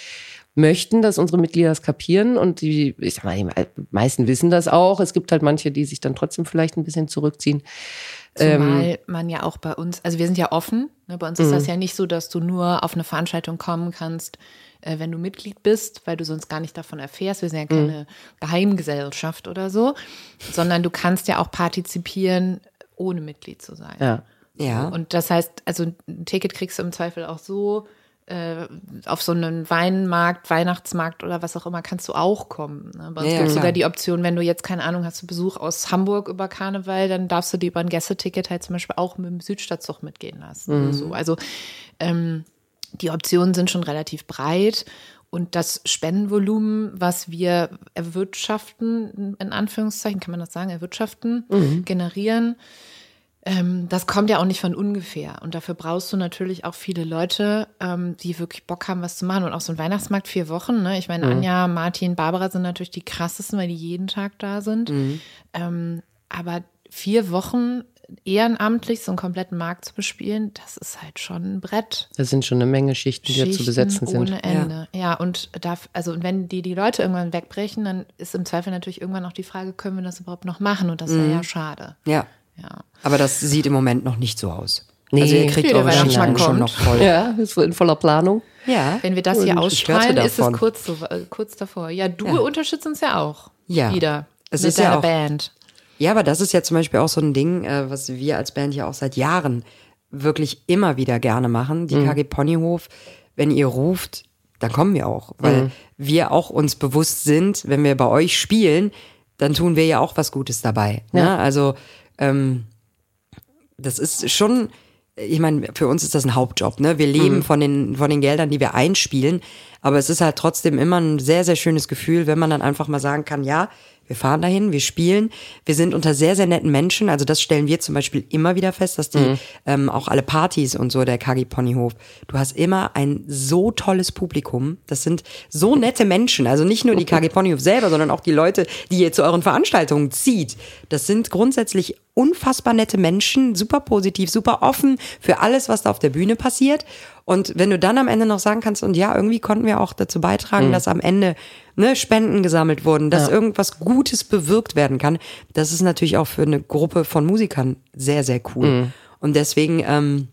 möchten, dass unsere Mitglieder das kapieren. Und die, ich sag mal, die meisten wissen das auch. Es gibt halt manche, die sich dann trotzdem vielleicht ein bisschen zurückziehen. Zumal man ja auch bei uns, also wir sind ja offen. Ne? Bei uns ist das ja nicht so, dass du nur auf eine Veranstaltung kommen kannst, äh, wenn du Mitglied bist, weil du sonst gar nicht davon erfährst. Wir sind ja keine Geheimgesellschaft oder so, sondern du kannst ja auch partizipieren, ohne Mitglied zu sein. Ja. Ja. Und das heißt, also ein Ticket kriegst du im Zweifel auch so. Äh, auf so einen Weinmarkt, Weihnachtsmarkt oder was auch immer kannst du auch kommen. Ne? Bei uns Ja, gibt es klar. sogar die Option, wenn du jetzt keine Ahnung hast, du Besuch aus Hamburg über Karneval, dann darfst du dir über ein Gästeticket halt zum Beispiel auch mit dem Südstadtzug mitgehen lassen. Mhm. So. Also ähm, die Optionen sind schon relativ breit. Und das Spendenvolumen, was wir erwirtschaften, in Anführungszeichen, kann man das sagen, erwirtschaften, Mhm. generieren, ähm, das kommt ja auch nicht von ungefähr. Und dafür brauchst du natürlich auch viele Leute, ähm, die wirklich Bock haben, was zu machen. Und auch so ein Weihnachtsmarkt vier Wochen. Ne? Ich meine, Anja, Martin, Barbara sind natürlich die krassesten, weil die jeden Tag da sind. Ähm, aber vier Wochen ehrenamtlich so einen kompletten Markt zu bespielen, das ist halt schon ein Brett. Das sind schon eine Menge Schichten, die da zu Schichten besetzen sind. Ohne Ende. Ja, und darf, also wenn die, die Leute irgendwann wegbrechen, dann ist im Zweifel natürlich irgendwann auch die Frage, können wir das überhaupt noch machen? Und das wäre ja schade. Ja. Ja. Aber das sieht im Moment noch nicht so aus. Nee. Also ihr kriegt Ja, eure Schichten schon kommt. noch voll. Ja, ist in voller Planung. Ja. Wenn wir das hier Und hörte ausstrahlen, ist es kurz, so, äh, kurz davor. Ja, du Ja. unterstützt uns ja auch. Ja. Wieder. Es mit ist ja deiner auch- Band. Ja, aber das ist ja zum Beispiel auch so ein Ding, äh, was wir als Band ja auch seit Jahren wirklich immer wieder gerne machen. Die KG Ponyhof, wenn ihr ruft, dann kommen wir auch. Weil wir auch uns bewusst sind, wenn wir bei euch spielen, dann tun wir ja auch was Gutes dabei. Ne? Also ähm, das ist schon, ich meine, für uns ist das ein Hauptjob. Ne? Wir leben von, den, von den Geldern, die wir einspielen. Aber es ist halt trotzdem immer ein sehr, sehr schönes Gefühl, wenn man dann einfach mal sagen kann, ja, wir fahren dahin, wir spielen, wir sind unter sehr, sehr netten Menschen. Also das stellen wir zum Beispiel immer wieder fest, dass die ähm, auch alle Partys und so, der Kagi Ponyhof, du hast immer ein so tolles Publikum. Das sind so nette Menschen. Also nicht nur die Kagi Ponyhof selber, sondern auch die Leute, die ihr zu euren Veranstaltungen zieht. Das sind grundsätzlich unfassbar nette Menschen, super positiv, super offen für alles, was da auf der Bühne passiert. Und wenn du dann am Ende noch sagen kannst, und ja, irgendwie konnten wir auch dazu beitragen, mhm. dass am Ende ne, Spenden gesammelt wurden, dass ja. irgendwas Gutes bewirkt werden kann, das ist natürlich auch für eine Gruppe von Musikern sehr, sehr cool. Mhm. Und deswegen ähm,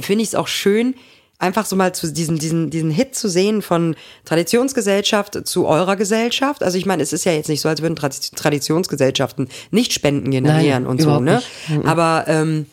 finde ich es auch schön, einfach so mal zu diesen, diesen, diesen Hit zu sehen von Traditionsgesellschaft zu eurer Gesellschaft. Also ich meine, es ist ja jetzt nicht so, als würden Traditionsgesellschaften nicht Spenden generieren Nein, und so, ne? Nicht. Mhm. Aber ähm,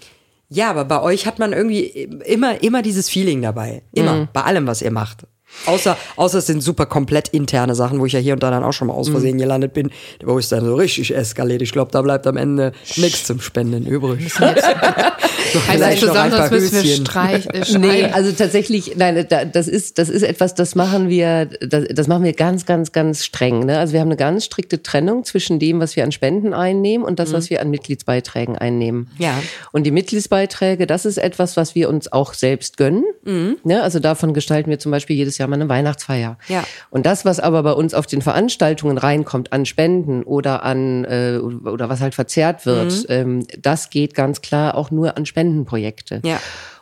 ja, aber bei euch hat man irgendwie immer, immer dieses Feeling dabei. Immer, mhm. bei allem, was ihr macht. Außer, außer es sind super komplett interne Sachen, wo ich ja hier und da dann auch schon mal aus Versehen mhm. gelandet bin, wo es dann so richtig eskaliert. Ich glaube, da bleibt am Ende nichts zum Spenden übrig. Vielleicht zusammen, sonst müssen wir streich, äh, Nee, also tatsächlich, nein, das ist, das ist etwas, das machen wir, das, das machen wir ganz, ganz, ganz streng. Ne? Also wir haben eine ganz strikte Trennung zwischen dem, was wir an Spenden einnehmen und das, mhm. was wir an Mitgliedsbeiträgen einnehmen. Ja. Und die Mitgliedsbeiträge, das ist etwas, was wir uns auch selbst gönnen. Mhm. Ne? Also davon gestalten wir zum Beispiel jedes Jahr Jahr mal eine Weihnachtsfeier. Ja. Und das, was aber bei uns auf den Veranstaltungen reinkommt, an Spenden oder an äh, oder was halt verzehrt wird, mhm. ähm, das geht ganz klar auch nur an Spendenprojekte. Ja.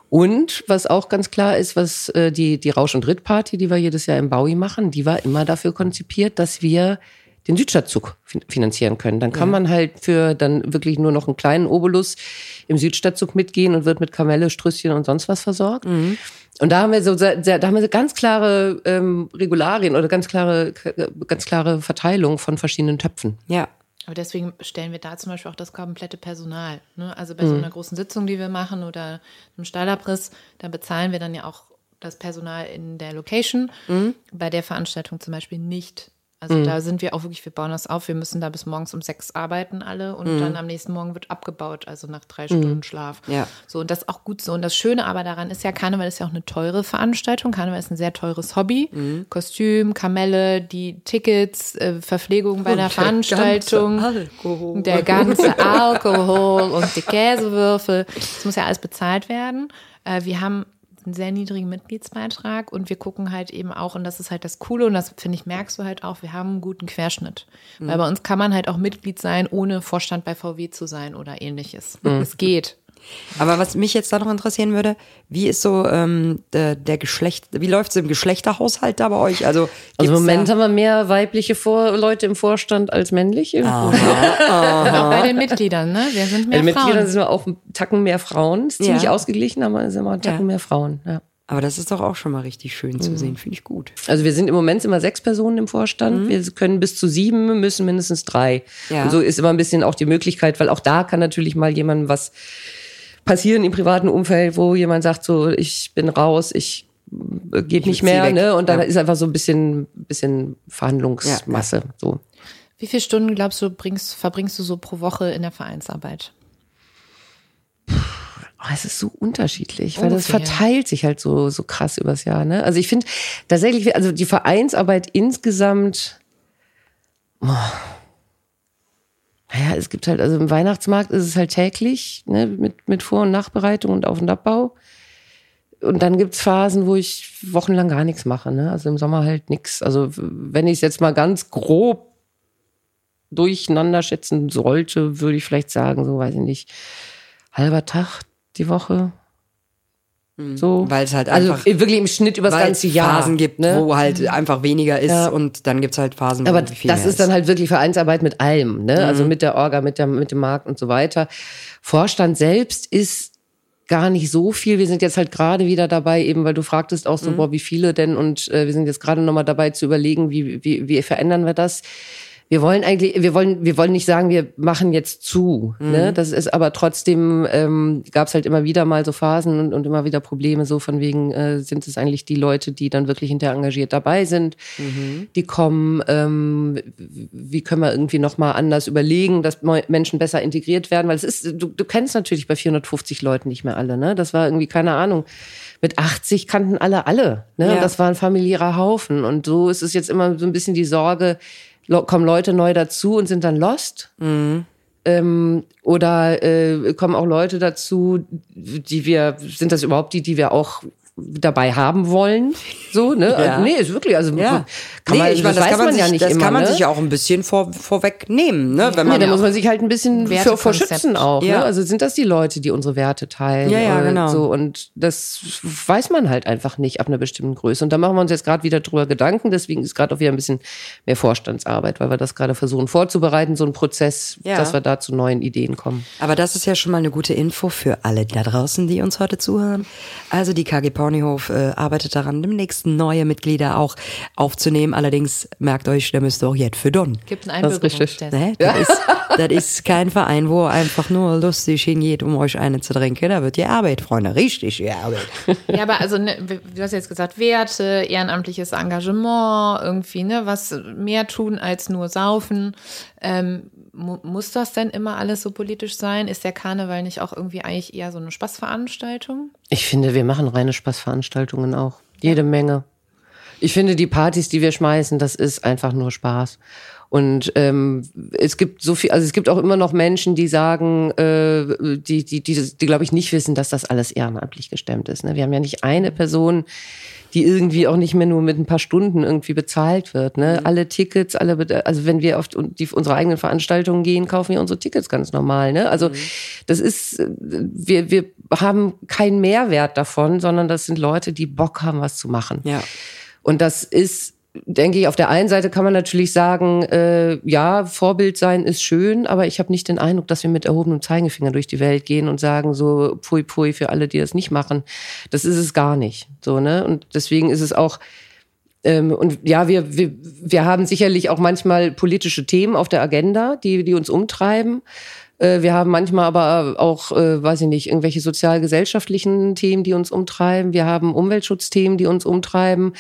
Und was auch ganz klar ist, was äh, die, die Rausch- und Rittparty, die wir jedes Jahr im Baui machen, die war immer dafür konzipiert, dass wir den Südstadtzug finanzieren können. Dann kann ja. man halt für dann wirklich nur noch einen kleinen Obolus im Südstadtzug mitgehen und wird mit Kamelle, Strüsschen und sonst was versorgt. Mhm. Und da haben wir so sehr, da haben wir so ganz klare ähm, Regularien oder ganz klare, ganz klare Verteilung von verschiedenen Töpfen. Ja. Aber deswegen stellen wir da zum Beispiel auch das komplette Personal. Ne? Also bei mhm. so einer großen Sitzung, die wir machen oder einem Stahlabriss, da bezahlen wir dann ja auch das Personal in der Location. Mhm. Bei der Veranstaltung zum Beispiel nicht. Also mhm. da sind wir auch wirklich, wir bauen das auf, wir müssen da bis morgens um sechs arbeiten alle und mhm. dann am nächsten Morgen wird abgebaut, also nach drei Stunden mhm. Schlaf. Ja. So, und das ist auch gut so. Und das Schöne aber daran ist ja, Karneval ist ja auch eine teure Veranstaltung. Karneval ist ein sehr teures Hobby. Mhm. Kostüm, Kamelle, die Tickets, äh, Verpflegung bei der, der Veranstaltung. Ganze Alkohol. Der ganze Alkohol und die Käsewürfel. Das muss ja alles bezahlt werden. Äh, wir haben einen sehr niedrigen Mitgliedsbeitrag und wir gucken halt eben auch, und das ist halt das Coole und das finde ich, merkst du halt auch, wir haben einen guten Querschnitt. Mhm. Weil bei uns kann man halt auch Mitglied sein, ohne Vorstand bei VW zu sein oder ähnliches. Mhm. Es geht. Aber was mich jetzt da noch interessieren würde, wie ist so ähm, der, der Geschlecht, wie läuft es im Geschlechterhaushalt da bei euch? Also, also im Moment haben wir mehr weibliche Vor Leute im Vorstand als männliche. Aha, aha. bei den Mitgliedern, ne? Wir sind mehr bei den Frauen. Mitgliedern sind wir auch einen Tacken mehr Frauen. Ist ziemlich ja. ausgeglichen, aber sind wir einen Tacken ja. mehr Frauen. Ja. Aber das ist doch auch schon mal richtig schön mhm. zu sehen, finde ich gut. Also wir sind im Moment immer sechs Personen im Vorstand. Mhm. Wir können bis zu sieben, müssen mindestens drei. Ja. Und so ist immer ein bisschen auch die Möglichkeit, weil auch da kann natürlich mal jemand was passieren im privaten Umfeld, wo jemand sagt so, ich bin raus, ich äh, geht nicht mehr, ne? Und dann ja. ist einfach so ein bisschen, bisschen Verhandlungsmasse. Ja, ja. So. Wie viele Stunden glaubst du bringst, verbringst du so pro Woche in der Vereinsarbeit? Oh, es ist so unterschiedlich, weil Ungefähr. das verteilt sich halt so so krass übers Jahr. Ne? Also ich finde tatsächlich, also die Vereinsarbeit insgesamt. Oh, naja, es gibt halt, also im Weihnachtsmarkt ist es halt täglich, ne, mit, mit Vor- und Nachbereitung und Auf- und Abbau. Und dann gibt's Phasen, wo ich wochenlang gar nichts mache, ne? Also im Sommer halt nichts. Also wenn ich es jetzt mal ganz grob durcheinander schätzen sollte, würde ich vielleicht sagen, so weiß ich nicht, halber Tag die Woche. So. Weil es halt also einfach. Also wirklich im Schnitt über das ganze Jahr. Phasen gibt, ne? wo halt mhm. einfach weniger ist ja. und dann gibt's halt Phasen, wo Aber viel das ist dann halt wirklich Vereinsarbeit mit allem, ne? Also mhm. Also mit der Orga, mit, der, mit dem Markt und so weiter. Vorstand selbst ist gar nicht so viel. Wir sind jetzt halt gerade wieder dabei, eben weil du fragtest auch so, mhm. boah, wie viele denn? Und äh, wir sind jetzt gerade nochmal dabei zu überlegen, wie, wie, wie verändern wir das wir wollen eigentlich, wir wollen, wir wollen nicht sagen, wir machen jetzt zu. Ne? Mhm. Ne? Das ist aber trotzdem ähm, gab es halt immer wieder mal so Phasen und, und immer wieder Probleme, so von wegen, äh, sind es eigentlich die Leute, die dann wirklich hinterher engagiert dabei sind, mhm. die kommen, ähm, wie können wir irgendwie nochmal anders überlegen, dass Menschen besser integriert werden, weil es ist, du, du kennst natürlich bei 450 Leuten nicht mehr alle, ne? Das war irgendwie, keine Ahnung mit 80 kannten alle alle. Ne? Ja. Das war ein familiärer Haufen. Und so ist es jetzt immer so ein bisschen die Sorge, kommen Leute neu dazu und sind dann lost. Mhm. Ähm, oder äh, kommen auch Leute dazu, die wir, sind das überhaupt die, die wir auch dabei haben wollen. So, ne? Ja. Nee, ist wirklich, also Ja. kann man, nee, ich meine, das, weiß kann man, man ja sich, nicht das immer, kann man ne? sich ja auch ein bisschen vor, vorwegnehmen, ne? Wenn Ja, man da muss man sich halt ein bisschen für, vor schützen auch. Ja. Ne? Also sind das die Leute, die unsere Werte teilen? Ja, ja, oder genau. So und das weiß man halt einfach nicht ab einer bestimmten Größe. Und da machen wir uns jetzt gerade wieder drüber Gedanken. Deswegen ist gerade auch wieder ein bisschen mehr Vorstandsarbeit, weil wir das gerade versuchen vorzubereiten, so einen Prozess, Ja. dass wir da zu neuen Ideen kommen. Aber das ist ja schon mal eine gute Info für alle da draußen, die uns heute zuhören. Also die KG Ponyhof äh, arbeitet daran, demnächst neue Mitglieder auch aufzunehmen. Allerdings merkt euch, da müsst ihr auch jetzt für Don. Gibt einen Das ist richtig. Ne? Das, ist, das ist kein Verein, wo einfach nur lustig hingeht, um euch eine zu trinken. Da wird ihr Arbeit, Freunde, richtig ihr Arbeit. Ja, aber also, ne, du hast jetzt gesagt, Werte, ehrenamtliches Engagement, irgendwie, ne, was mehr tun als nur saufen. Ähm, muss das denn immer alles so politisch sein? Ist der Karneval nicht auch irgendwie eigentlich eher so eine Spaßveranstaltung? Ich finde, wir machen reine Spaßveranstaltungen auch. Jede Menge. Ich finde, die Partys, die wir schmeißen, das ist einfach nur Spaß. Und ähm, es gibt so viel, also es gibt auch immer noch Menschen, die sagen, äh, die, die, die, die glaube ich nicht wissen, dass das alles ehrenamtlich gestemmt ist. Ne? Wir haben ja nicht eine Person, die irgendwie auch nicht mehr nur mit ein paar Stunden irgendwie bezahlt wird. Ne? Alle Tickets, alle, also wenn wir auf die, unsere eigenen Veranstaltungen gehen, kaufen wir unsere Tickets ganz normal. Ne? Also das ist, wir, wir haben keinen Mehrwert davon, sondern das sind Leute, die Bock haben, was zu machen. Ja. Und das ist, denke ich, auf der einen Seite kann man natürlich sagen, äh, ja, Vorbild sein ist schön, aber ich habe nicht den Eindruck, dass wir mit erhobenem Zeigefinger durch die Welt gehen und sagen so, pui pui für alle, die das nicht machen. Das ist es gar nicht. So, ne? Und deswegen ist es auch, ähm, und ja, wir, wir, wir haben sicherlich auch manchmal politische Themen auf der Agenda, die, die uns umtreiben. Äh, Wir haben manchmal aber auch, äh, weiß ich nicht, irgendwelche sozial-gesellschaftlichen Themen, die uns umtreiben. Wir haben Umweltschutzthemen, die uns umtreiben.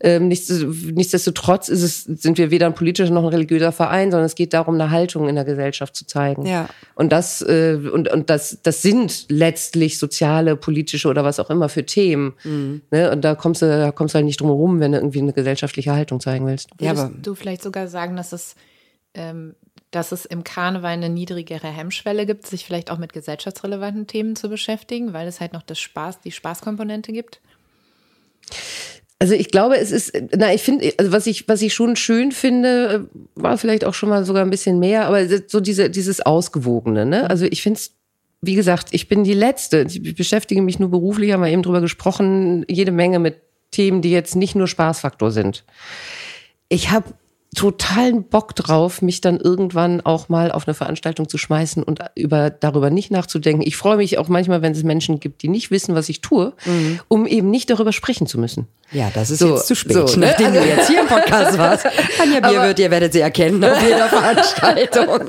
Ähm, nichts- Nichtsdestotrotz ist es, sind wir weder ein politischer noch ein religiöser Verein, sondern es geht darum, eine Haltung in der Gesellschaft zu zeigen. Ja. Und das, äh, und, und das, das sind letztlich soziale, politische oder was auch immer für Themen. Ne? Und da kommst du, da kommst du halt nicht drum herum, wenn du irgendwie eine gesellschaftliche Haltung zeigen willst. Ja, aber- du vielleicht sogar sagen, dass es, ähm, dass es im Karneval eine niedrigere Hemmschwelle gibt, sich vielleicht auch mit gesellschaftsrelevanten Themen zu beschäftigen, weil es halt noch das Spaß, die Spaßkomponente gibt? Also ich glaube, es ist, na, ich finde, also was ich, was ich schon schön finde, äh, war vielleicht auch schon mal sogar ein bisschen mehr, aber so diese, dieses Ausgewogene, ne? Also ich finde es, wie gesagt, ich bin die Letzte. Ich beschäftige mich nur beruflich, haben wir eben drüber gesprochen, jede Menge mit Themen, die jetzt nicht nur Spaßfaktor sind. Ich habe totalen Bock drauf, mich dann irgendwann auch mal auf eine Veranstaltung zu schmeißen und über, darüber nicht nachzudenken. Ich freue mich auch manchmal, wenn es Menschen gibt, die nicht wissen, was ich tue, um eben nicht darüber sprechen zu müssen. Ja, das ist So, jetzt zu spät. so, ne? Nachdem du jetzt hier im Podcast warst. Anja Bier wird, ihr werdet sie erkennen auf jeder Veranstaltung.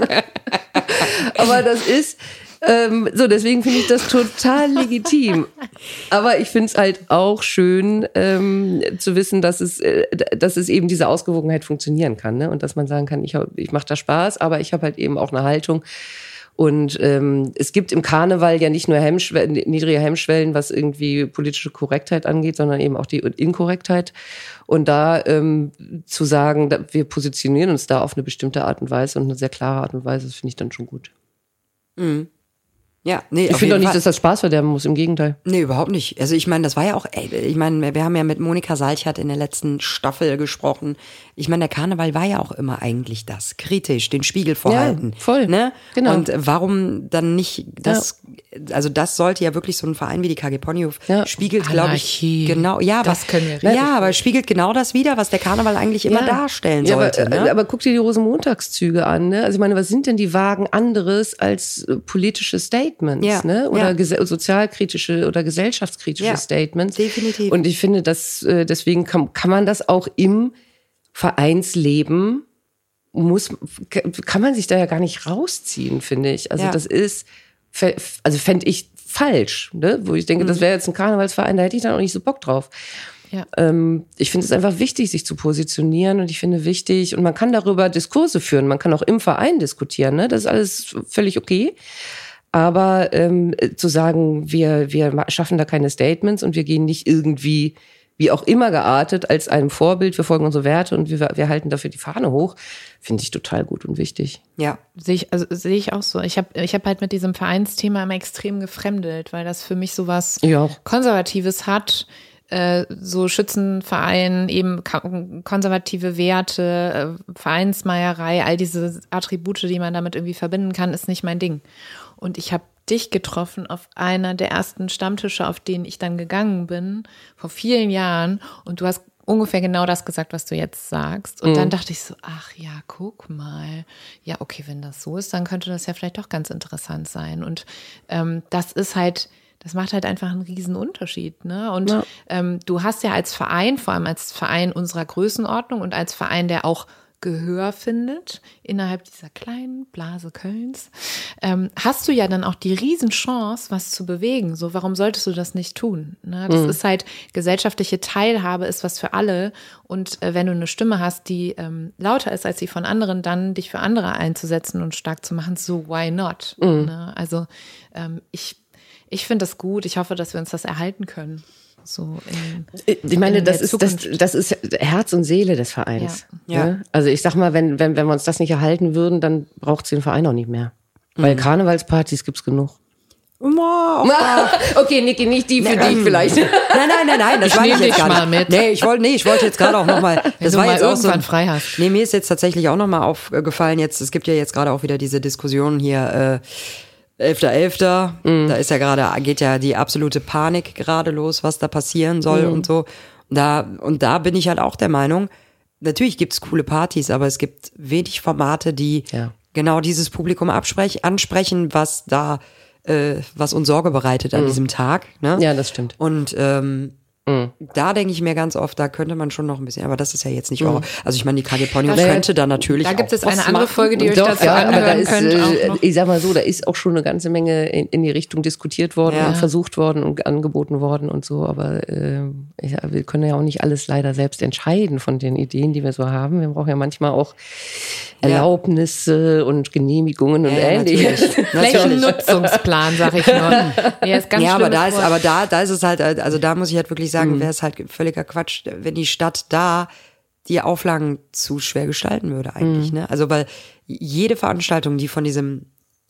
Aber das ist, ähm, so, deswegen finde ich das total legitim. Aber ich finde es halt auch schön ähm, zu wissen, dass es, äh, dass es eben diese Ausgewogenheit funktionieren kann. Ne? Und dass man sagen kann, ich, hab- ich mache da Spaß, aber ich habe halt eben auch eine Haltung. Und ähm, es gibt im Karneval ja nicht nur Hemmschwellen, niedrige Hemmschwellen, was irgendwie politische Korrektheit angeht, sondern eben auch die Inkorrektheit. Und da ähm, zu sagen, wir positionieren uns da auf eine bestimmte Art und Weise und eine sehr klare Art und Weise, das finde ich dann schon gut. Ja, nee, Ich finde auch jeden nicht, Fall. dass das Spaß verderben muss, im Gegenteil. Nee, überhaupt nicht. Also ich meine, das war ja auch, ey, ich meine, wir haben ja mit Monika Salchert in der letzten Staffel gesprochen. Ich meine, der Karneval war ja auch immer eigentlich das, kritisch, den Spiegel vorhalten. voll. Ne? Genau. Und warum dann nicht das, also das sollte ja wirklich so ein Verein wie die KG Ponyhof Ja. spiegelt, glaube ich, genau, ja, Das was, können wir ja, aber spiegelt genau das wieder, was der Karneval eigentlich immer darstellen ja, sollte. Aber, ne? aber guck dir die Rosenmontagszüge an. Ne? Also ich meine, was sind denn die Wagen anderes als äh, politische Statements? Ja, Ne? Oder ja. sozialkritische oder gesellschaftskritische Ja, Statements. definitiv. Und ich finde, dass äh, deswegen kann, kann man das auch im Vereinsleben muss, kann man sich da ja gar nicht rausziehen, finde ich. Also das ist, also fände ich falsch, ne? wo ich denke, Mhm. das wäre jetzt ein Karnevalsverein, da hätte ich dann auch nicht so Bock drauf. Ja. Ähm, ich finde es einfach wichtig, sich zu positionieren und ich finde wichtig, und man kann darüber Diskurse führen, man kann auch im Verein diskutieren, ne? das ist alles völlig okay. Aber ähm, äh, zu sagen, wir, wir schaffen da keine Statements und wir gehen nicht irgendwie, wie auch immer geartet, als einem Vorbild, wir folgen unsere Werte und wir, wir halten dafür die Fahne hoch, finde ich total gut und wichtig. ja. Sehe ich, also, sehe ich auch so. Ich habe ich hab halt mit diesem Vereinsthema immer extrem gefremdelt, weil das für mich sowas Ich auch. Konservatives hat. äh, so Schützenverein, eben konservative Werte, äh, Vereinsmeierei, all diese Attribute, die man damit irgendwie verbinden kann, ist nicht mein Ding. Und ich habe dich getroffen auf einer der ersten Stammtische, auf denen ich dann gegangen bin, vor vielen Jahren. Und du hast ungefähr genau das gesagt, was du jetzt sagst. Und mhm. dann dachte ich so, ach ja, guck mal. Ja, okay, wenn das so ist, dann könnte das ja vielleicht doch ganz interessant sein. Und ähm, das ist halt, das macht halt einfach einen riesen Unterschied. Ne? Und ja. ähm, du hast ja als Verein, vor allem als Verein unserer Größenordnung und als Verein, der auch Gehör findet innerhalb dieser kleinen Blase Kölns, ähm, hast du ja dann auch die Riesenchance, was zu bewegen. So, warum solltest du das nicht tun? Ne? Das mhm. ist halt gesellschaftliche Teilhabe, ist was für alle. Und äh, wenn du eine Stimme hast, die ähm, lauter ist als die von anderen, dann dich für andere einzusetzen und stark zu machen, so why not? Mhm. Ne? Also ähm, ich, ich finde das gut. Ich hoffe, dass wir uns das erhalten können. So in, ich meine, das ist, das, das ist Herz und Seele des Vereins. Ja. ja. Ne? Also ich sag mal, wenn, wenn, wenn wir uns das nicht erhalten würden, dann braucht es den Verein auch nicht mehr. Mhm. Weil Karnevalspartys gibt's genug. okay, Niki, nicht die für dich vielleicht. Nein, nein, nein, nein, das ich war ich jetzt mal mit. Nee, ich wollte, nee, ich wollte jetzt gerade auch noch mal. Das war jetzt auch so. Frei hast. Nee, mir ist jetzt tatsächlich auch noch mal aufgefallen. Jetzt, es gibt ja jetzt gerade auch wieder diese Diskussion hier. Äh, 11.11., mhm. da ist ja gerade, geht ja die absolute Panik gerade los, was da passieren soll mhm. und so. Da, und da bin ich halt auch der Meinung, natürlich gibt's coole Partys, aber es gibt wenig Formate, die ja. genau dieses Publikum ansprechen, was da, äh, was uns Sorge bereitet an mhm. diesem Tag. Ne? Ja, das stimmt. Und ähm, Mhm. Da denke ich mir ganz oft, da könnte man schon noch ein bisschen, aber das ist ja jetzt nicht mhm. Also ich meine, die KG Pony könnte da natürlich. Da gibt es eine andere Folge, die euch dazu ja, anhören ist, könnt. Äh, ich sag mal so, da ist auch schon eine ganze Menge in, in die Richtung diskutiert worden ja. und versucht worden und angeboten worden und so. Aber äh, ja, wir können ja auch nicht alles leider selbst entscheiden von den Ideen, die wir so haben. Wir brauchen ja manchmal auch Erlaubnisse und Genehmigungen und ähnliches. Flächennutzungsplan, sag ich nur. Ja, ist ganz ja aber da ist, aber da, da ist es halt, also da muss ich halt wirklich sagen, sagen, mhm. wäre es halt völliger Quatsch, wenn die Stadt da die Auflagen zu schwer gestalten würde eigentlich. Mhm. Ne? Also weil jede Veranstaltung, die von diesem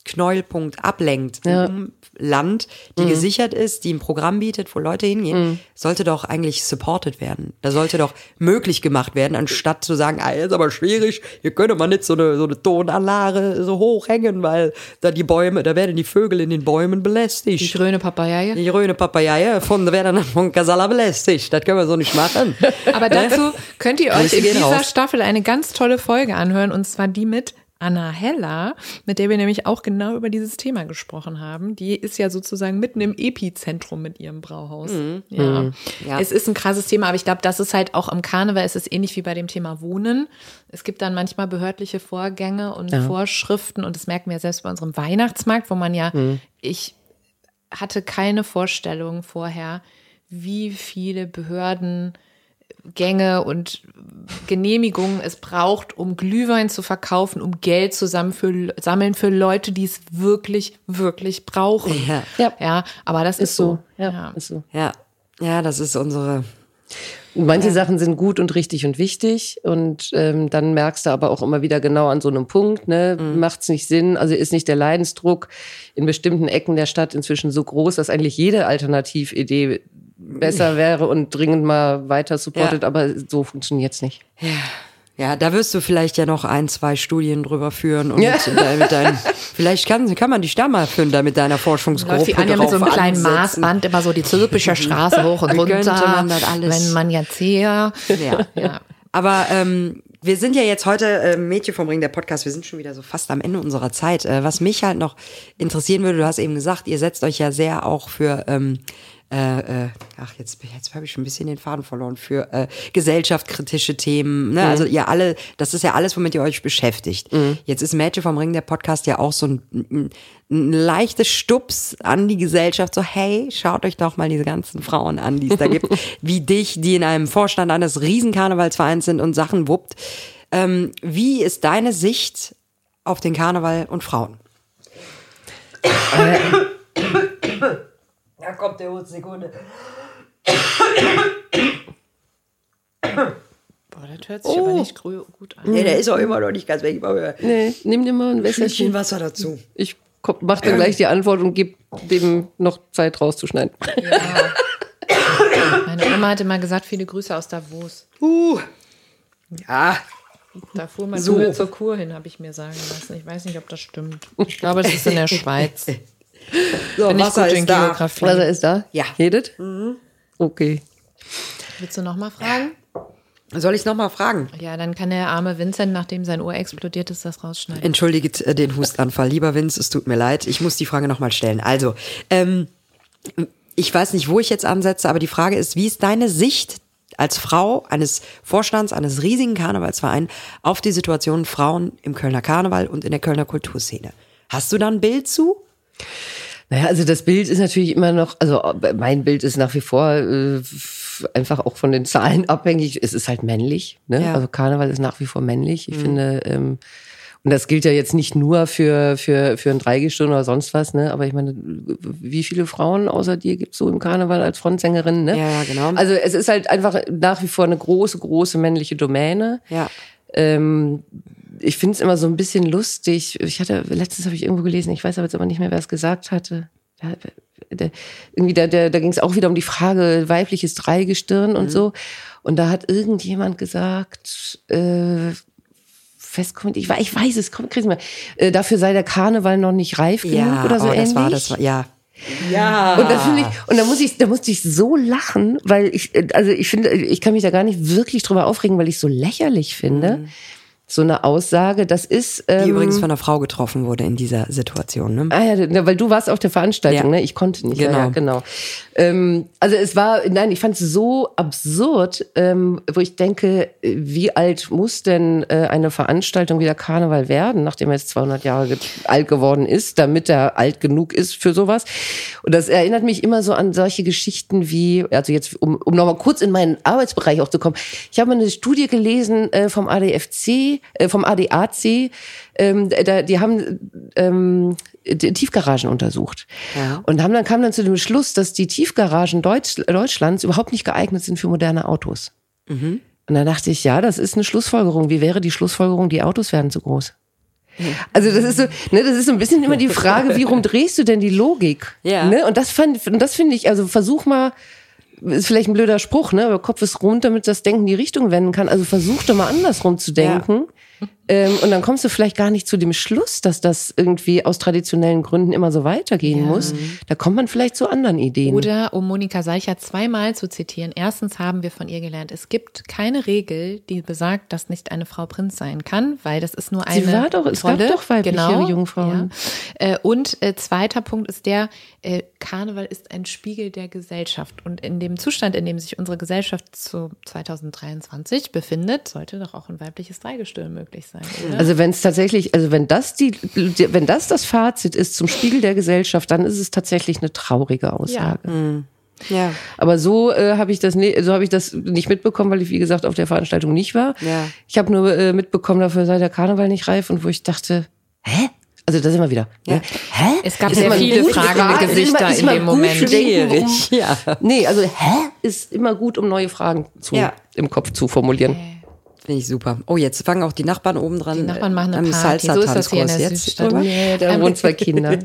Knäuelpunkt ablenkt ja. im Land, die mhm. gesichert ist, die ein Programm bietet, wo Leute hingehen, mhm. sollte doch eigentlich supported werden. Da sollte doch möglich gemacht werden, anstatt zu sagen, ah, ist aber schwierig, hier könnte man nicht so eine, so eine Tonanlage so hoch hängen, weil da die Bäume, da werden die Vögel in den Bäumen belästigt. Die grüne Papaya. Die grüne Papaya, von, werden von Casala belästigt. Das können wir so nicht machen. aber dazu könnt ihr euch in dieser raus. Staffel eine ganz tolle Folge anhören, und zwar die mit Anna Heller, mit der wir nämlich auch genau über dieses Thema gesprochen haben. Die ist ja sozusagen mitten im Epizentrum mit ihrem Brauhaus. Mhm. Ja. Mhm. ja. Es ist ein krasses Thema, aber ich glaube, das ist halt auch am Karneval, es ist ähnlich wie bei dem Thema Wohnen. Es gibt dann manchmal behördliche Vorgänge und ja. Vorschriften und das merken wir selbst bei unserem Weihnachtsmarkt, wo man ja, mhm. ich hatte keine Vorstellung vorher, wie viele Behörden Gänge und Genehmigungen es braucht, um Glühwein zu verkaufen, um Geld zusammen für, sammeln für Leute, die es wirklich, wirklich brauchen. Ja, ja. ja aber das ist, ist so. so. Ja, ja, ist so. Ja, ja, das ist unsere. Manche ja. Sachen sind gut und richtig und wichtig und ähm, dann merkst du aber auch immer wieder genau an so einem Punkt, ne, mhm. macht es nicht Sinn, also ist nicht der Leidensdruck in bestimmten Ecken der Stadt inzwischen so groß, dass eigentlich jede Alternatividee besser wäre und dringend mal weiter supportet, ja. aber so funktioniert's nicht. Ja. Ja, da wirst du vielleicht ja noch ein, zwei Studien drüber führen und ja. mit deinen, vielleicht kann, kann man dich da mal führen, da mit deiner Forschungsgruppe. Läuft die Anja mit so einem kleinen ansetzen. Maßband immer so die Zülpischer Straße hoch und runter. Man das alles. Wenn man jetzt hier. Ja. ja. Aber ähm, wir sind ja jetzt heute äh, Mädchen vom Ring der Podcast. Wir sind schon wieder so fast am Ende unserer Zeit. Äh, was mich halt noch interessieren würde, du hast eben gesagt, ihr setzt euch ja sehr auch für ähm, äh, äh, ach, jetzt, jetzt habe ich schon ein bisschen den Faden verloren, für äh, gesellschaftskritische Themen. Ne? Mhm. Also ihr alle, das ist ja alles, womit ihr euch beschäftigt. Mhm. Jetzt ist Mädchen vom Ring der Podcast ja auch so ein, ein, ein leichtes Stups an die Gesellschaft, so hey, schaut euch doch mal diese ganzen Frauen an, die es da gibt, wie dich, die in einem Vorstand eines Riesenkarnevalsvereins sind und Sachen wuppt. Ähm, wie ist deine Sicht auf den Karneval und Frauen? Da kommt der Hut, Sekunde. Boah, das hört sich oh. aber nicht gut an. Nee, der ist auch immer noch nicht ganz weg. Nee, nimm dir mal ein Wässerchen. Wasser dazu. Ich mach dann gleich die Antwort und gebe dem noch Zeit rauszuschneiden. Ja. Meine Mama hat immer gesagt, viele Grüße aus Davos. Uh. Ja. Da fuhr man So. zur Kur hin, habe ich mir sagen lassen. Ich weiß nicht, ob das stimmt. Ich glaube, das ist in der Schweiz. So, Bin ich Wasser gut in ist da. Geografie. Wasser ist da? Ja. Jedet? Okay. Willst du noch mal fragen? Soll ich noch mal fragen? Ja, dann kann der arme Vincent, nachdem sein Ohr explodiert ist, das rausschneiden. Entschuldigt äh, den Hustanfall. Lieber Vince, es tut mir leid. Ich muss die Frage noch mal stellen. Also, ähm, ich weiß nicht, wo ich jetzt ansetze, aber die Frage ist, wie ist deine Sicht als Frau eines Vorstands eines riesigen Karnevalsvereins auf die Situation Frauen im Kölner Karneval und in der Kölner Kulturszene? Hast du da ein Bild zu? Naja, also das Bild ist natürlich immer noch, also mein Bild ist nach wie vor äh, einfach auch von den Zahlen abhängig. Es ist halt männlich. Ne? Ja. Also Karneval ist nach wie vor männlich. Ich finde, ähm, und das gilt ja jetzt nicht nur für, für, für ein Dreigestirn oder sonst was, ne? Aber ich meine, wie viele Frauen außer dir gibt's so im Karneval als Frontsängerin, ne? Ja, ja, genau. Also es ist halt einfach nach wie vor eine große, große männliche Domäne. Ja. Ähm, ich finde es immer so ein bisschen lustig. Ich hatte, letztens habe ich irgendwo gelesen, ich weiß aber jetzt aber nicht mehr, wer es gesagt hatte. Ja, der, irgendwie, da, da, da ging es auch wieder um die Frage weibliches Dreigestirn und so. Und da hat irgendjemand gesagt, äh, festkommentiert, ich, ich weiß es, komm, krieg's mal. Äh, dafür sei der Karneval noch nicht reif genug Ja, oder so oh, ähnlich. das war, das war, ja. Ja. Und das finde ich, und da muss ich, da musste ich so lachen, weil ich, also ich finde, ich kann mich da gar nicht wirklich drüber aufregen, weil ich es so lächerlich finde. So eine Aussage, das ist. Ähm, Die übrigens von einer Frau getroffen wurde in dieser Situation, ne? Ah ja, weil du warst auf der Veranstaltung, Ja. ne? Ich konnte nicht. Genau. Ja, ja, genau. Ähm, also es war, nein, ich fand es so absurd, ähm, wo ich denke, wie alt muss denn äh, eine Veranstaltung wie der Karneval werden, nachdem er jetzt 200 Jahre ge alt geworden ist, damit er alt genug ist für sowas. Und das erinnert mich immer so an solche Geschichten wie, also jetzt, um, um nochmal kurz in meinen Arbeitsbereich auch zu kommen. Ich habe mal eine Studie gelesen äh, vom ADFC, äh, vom ADAC, ähm, da, die haben ähm, die Tiefgaragen untersucht. Ja. Und haben dann kam dann zu dem Schluss, dass die Tiefgaragen Deutsch, Deutschlands überhaupt nicht geeignet sind für moderne Autos. Und dann dachte ich, ja, das ist eine Schlussfolgerung. Wie wäre die Schlussfolgerung, die Autos werden zu groß? Also das ist so, ne, das ist so ein bisschen immer die Frage, wie rumdrehst du denn die Logik? Ja. Ne? Und das fand, und das finde ich, also versuch mal, ist vielleicht ein blöder Spruch, ne? Aber Kopf ist rund, damit das Denken die Richtung wenden kann. Also versuch doch mal andersrum zu denken. Ähm, und dann kommst du vielleicht gar nicht zu dem Schluss, dass das irgendwie aus traditionellen Gründen immer so weitergehen muss. Da kommt man vielleicht zu anderen Ideen. Oder, um Monika Seicher zweimal zu zitieren, erstens haben wir von ihr gelernt, es gibt keine Regel, die besagt, dass nicht eine Frau Prinz sein kann, weil das ist nur eine Sie war doch- es gab Rolle. doch weibliche genau, Jungfrauen. Ja. Äh, Und äh, zweiter Punkt ist der, äh, Karneval ist ein Spiegel der Gesellschaft. Und in dem Zustand, in dem sich unsere Gesellschaft zu 2023 befindet, sollte doch auch ein weibliches Dreigestirn möglich sein. Oder? Also wenn es tatsächlich, also wenn das die, wenn das das Fazit ist zum Spiegel der Gesellschaft, dann ist es tatsächlich eine traurige Aussage. Ja. Aber so äh, habe ich das, ne, so habe ich das nicht mitbekommen, weil ich wie gesagt auf der Veranstaltung nicht war. Ja. Ich habe nur äh, mitbekommen, dafür sei der Karneval nicht reif und wo ich dachte, hä? Also da sind wir wieder. Ne? Hä? Es gab Ist sehr immer viele gut, fragende Frage- ist Gesichter immer- ist in immer dem gut Moment. denken, um, Schwierig, ja. Nee, also hä ist immer gut, um neue Fragen zu, Ja. im Kopf zu formulieren. Finde ich super. Oh, jetzt fangen auch die Nachbarn oben dran. Die Nachbarn machen eine am Party. So ist das hier in Salsa-Tanzkurs der jetzt Südstadt. Nee, da wohnen zwei Kinder.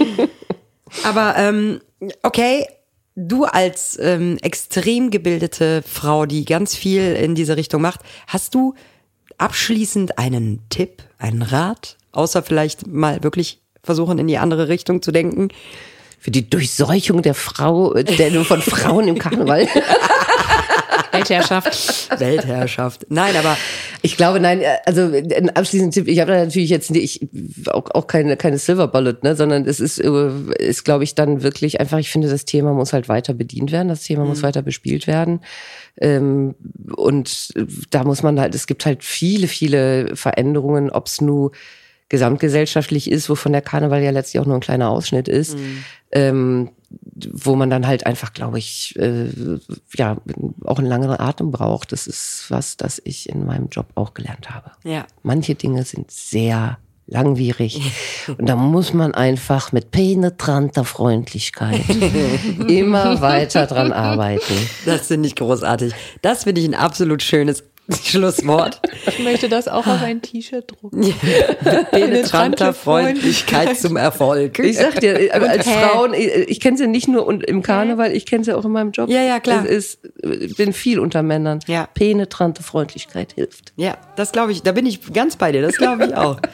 Aber ähm, okay, du als ähm, extrem gebildete Frau, die ganz viel in diese Richtung macht, hast du abschließend einen Tipp, einen Rat, außer vielleicht mal wirklich versuchen in die andere Richtung zu denken? Für die Durchseuchung der Frau, äh, der, von Frauen im Karneval. Weltherrschaft. Weltherrschaft. Nein, aber Ich glaube, nein, äh, also ein abschließender Tipp, ich habe da natürlich jetzt nicht, auch, auch keine, keine Silver Bullet, ne, sondern es ist, äh, ist, glaube ich, dann wirklich einfach, ich finde, das Thema muss halt weiter bedient werden, das Thema muss weiter bespielt werden. Ähm, und da muss man halt, es gibt halt viele, viele Veränderungen, ob es nur gesamtgesellschaftlich ist, wovon der Karneval ja letztlich auch nur ein kleiner Ausschnitt ist, ähm, wo man dann halt einfach, glaube ich, äh, ja, auch einen langeren Atem braucht. Das ist was, das ich in meinem Job auch gelernt habe. Ja. Manche Dinge sind sehr langwierig und da muss man einfach mit penetranter Freundlichkeit immer weiter dran arbeiten. das finde ich großartig. Das finde ich ein absolut schönes Schlusswort. Ich möchte das auch auf ein T-Shirt drucken. Penetranter Freundlichkeit zum Erfolg. Ich sag dir, aber als hä? Frauen, ich, ich kenne sie nicht nur und im Karneval, ich kenne sie auch in meinem Job. Ja, ja, klar. Es ist, ich bin viel unter Männern. Ja. Penetrante Freundlichkeit hilft. Ja, das glaube ich, da bin ich ganz bei dir, das glaube ich auch.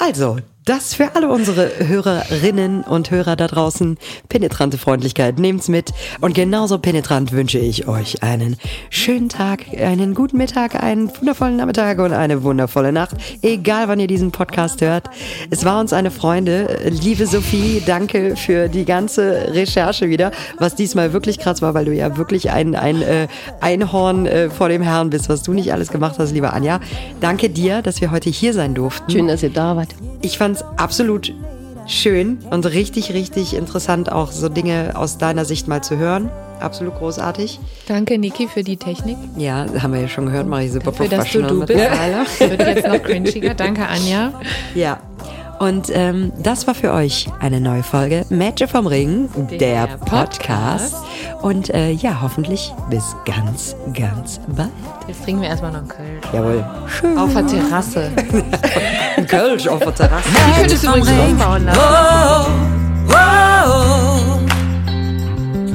Also, das für alle unsere Hörerinnen und Hörer da draußen. Penetrante Freundlichkeit, nehmt's mit. Und genauso penetrant wünsche ich euch einen schönen Tag, einen guten Mittag, einen wundervollen Nachmittag und eine wundervolle Nacht. Egal, wann ihr diesen Podcast hört. Es war uns eine Freude. Liebe Sophie, danke für die ganze Recherche wieder, was diesmal wirklich krass war, weil du ja wirklich ein, ein äh, Einhorn äh, vor dem Herrn bist, was du nicht alles gemacht hast, liebe Anja. Danke dir, dass wir heute hier sein durften. Schön, dass ihr da wart. Ich fand's absolut schön und richtig, richtig interessant, auch so Dinge aus deiner Sicht mal zu hören. Absolut großartig. Danke, Niki, für die Technik. Ja, haben wir ja schon gehört, mache ich super Für dass du du bist. Wird jetzt noch cringiger. Danke, Anja. Ja. Und ähm, das war für euch eine neue Folge Mädchen vom Ring, der, Der Podcast. Und äh, ja, hoffentlich bis ganz, ganz bald. Jetzt trinken wir erstmal noch einen Köln. Jawohl. Schön. Auf der Terrasse. Ein Kölsch auf der Terrasse. Ich könnte es übrigens umbauen lassen. Oh, oh,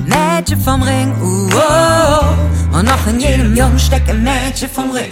Mädchen vom Ring, uh, oh, und noch in jedem Jungen steckt ein Mädchen vom Ring.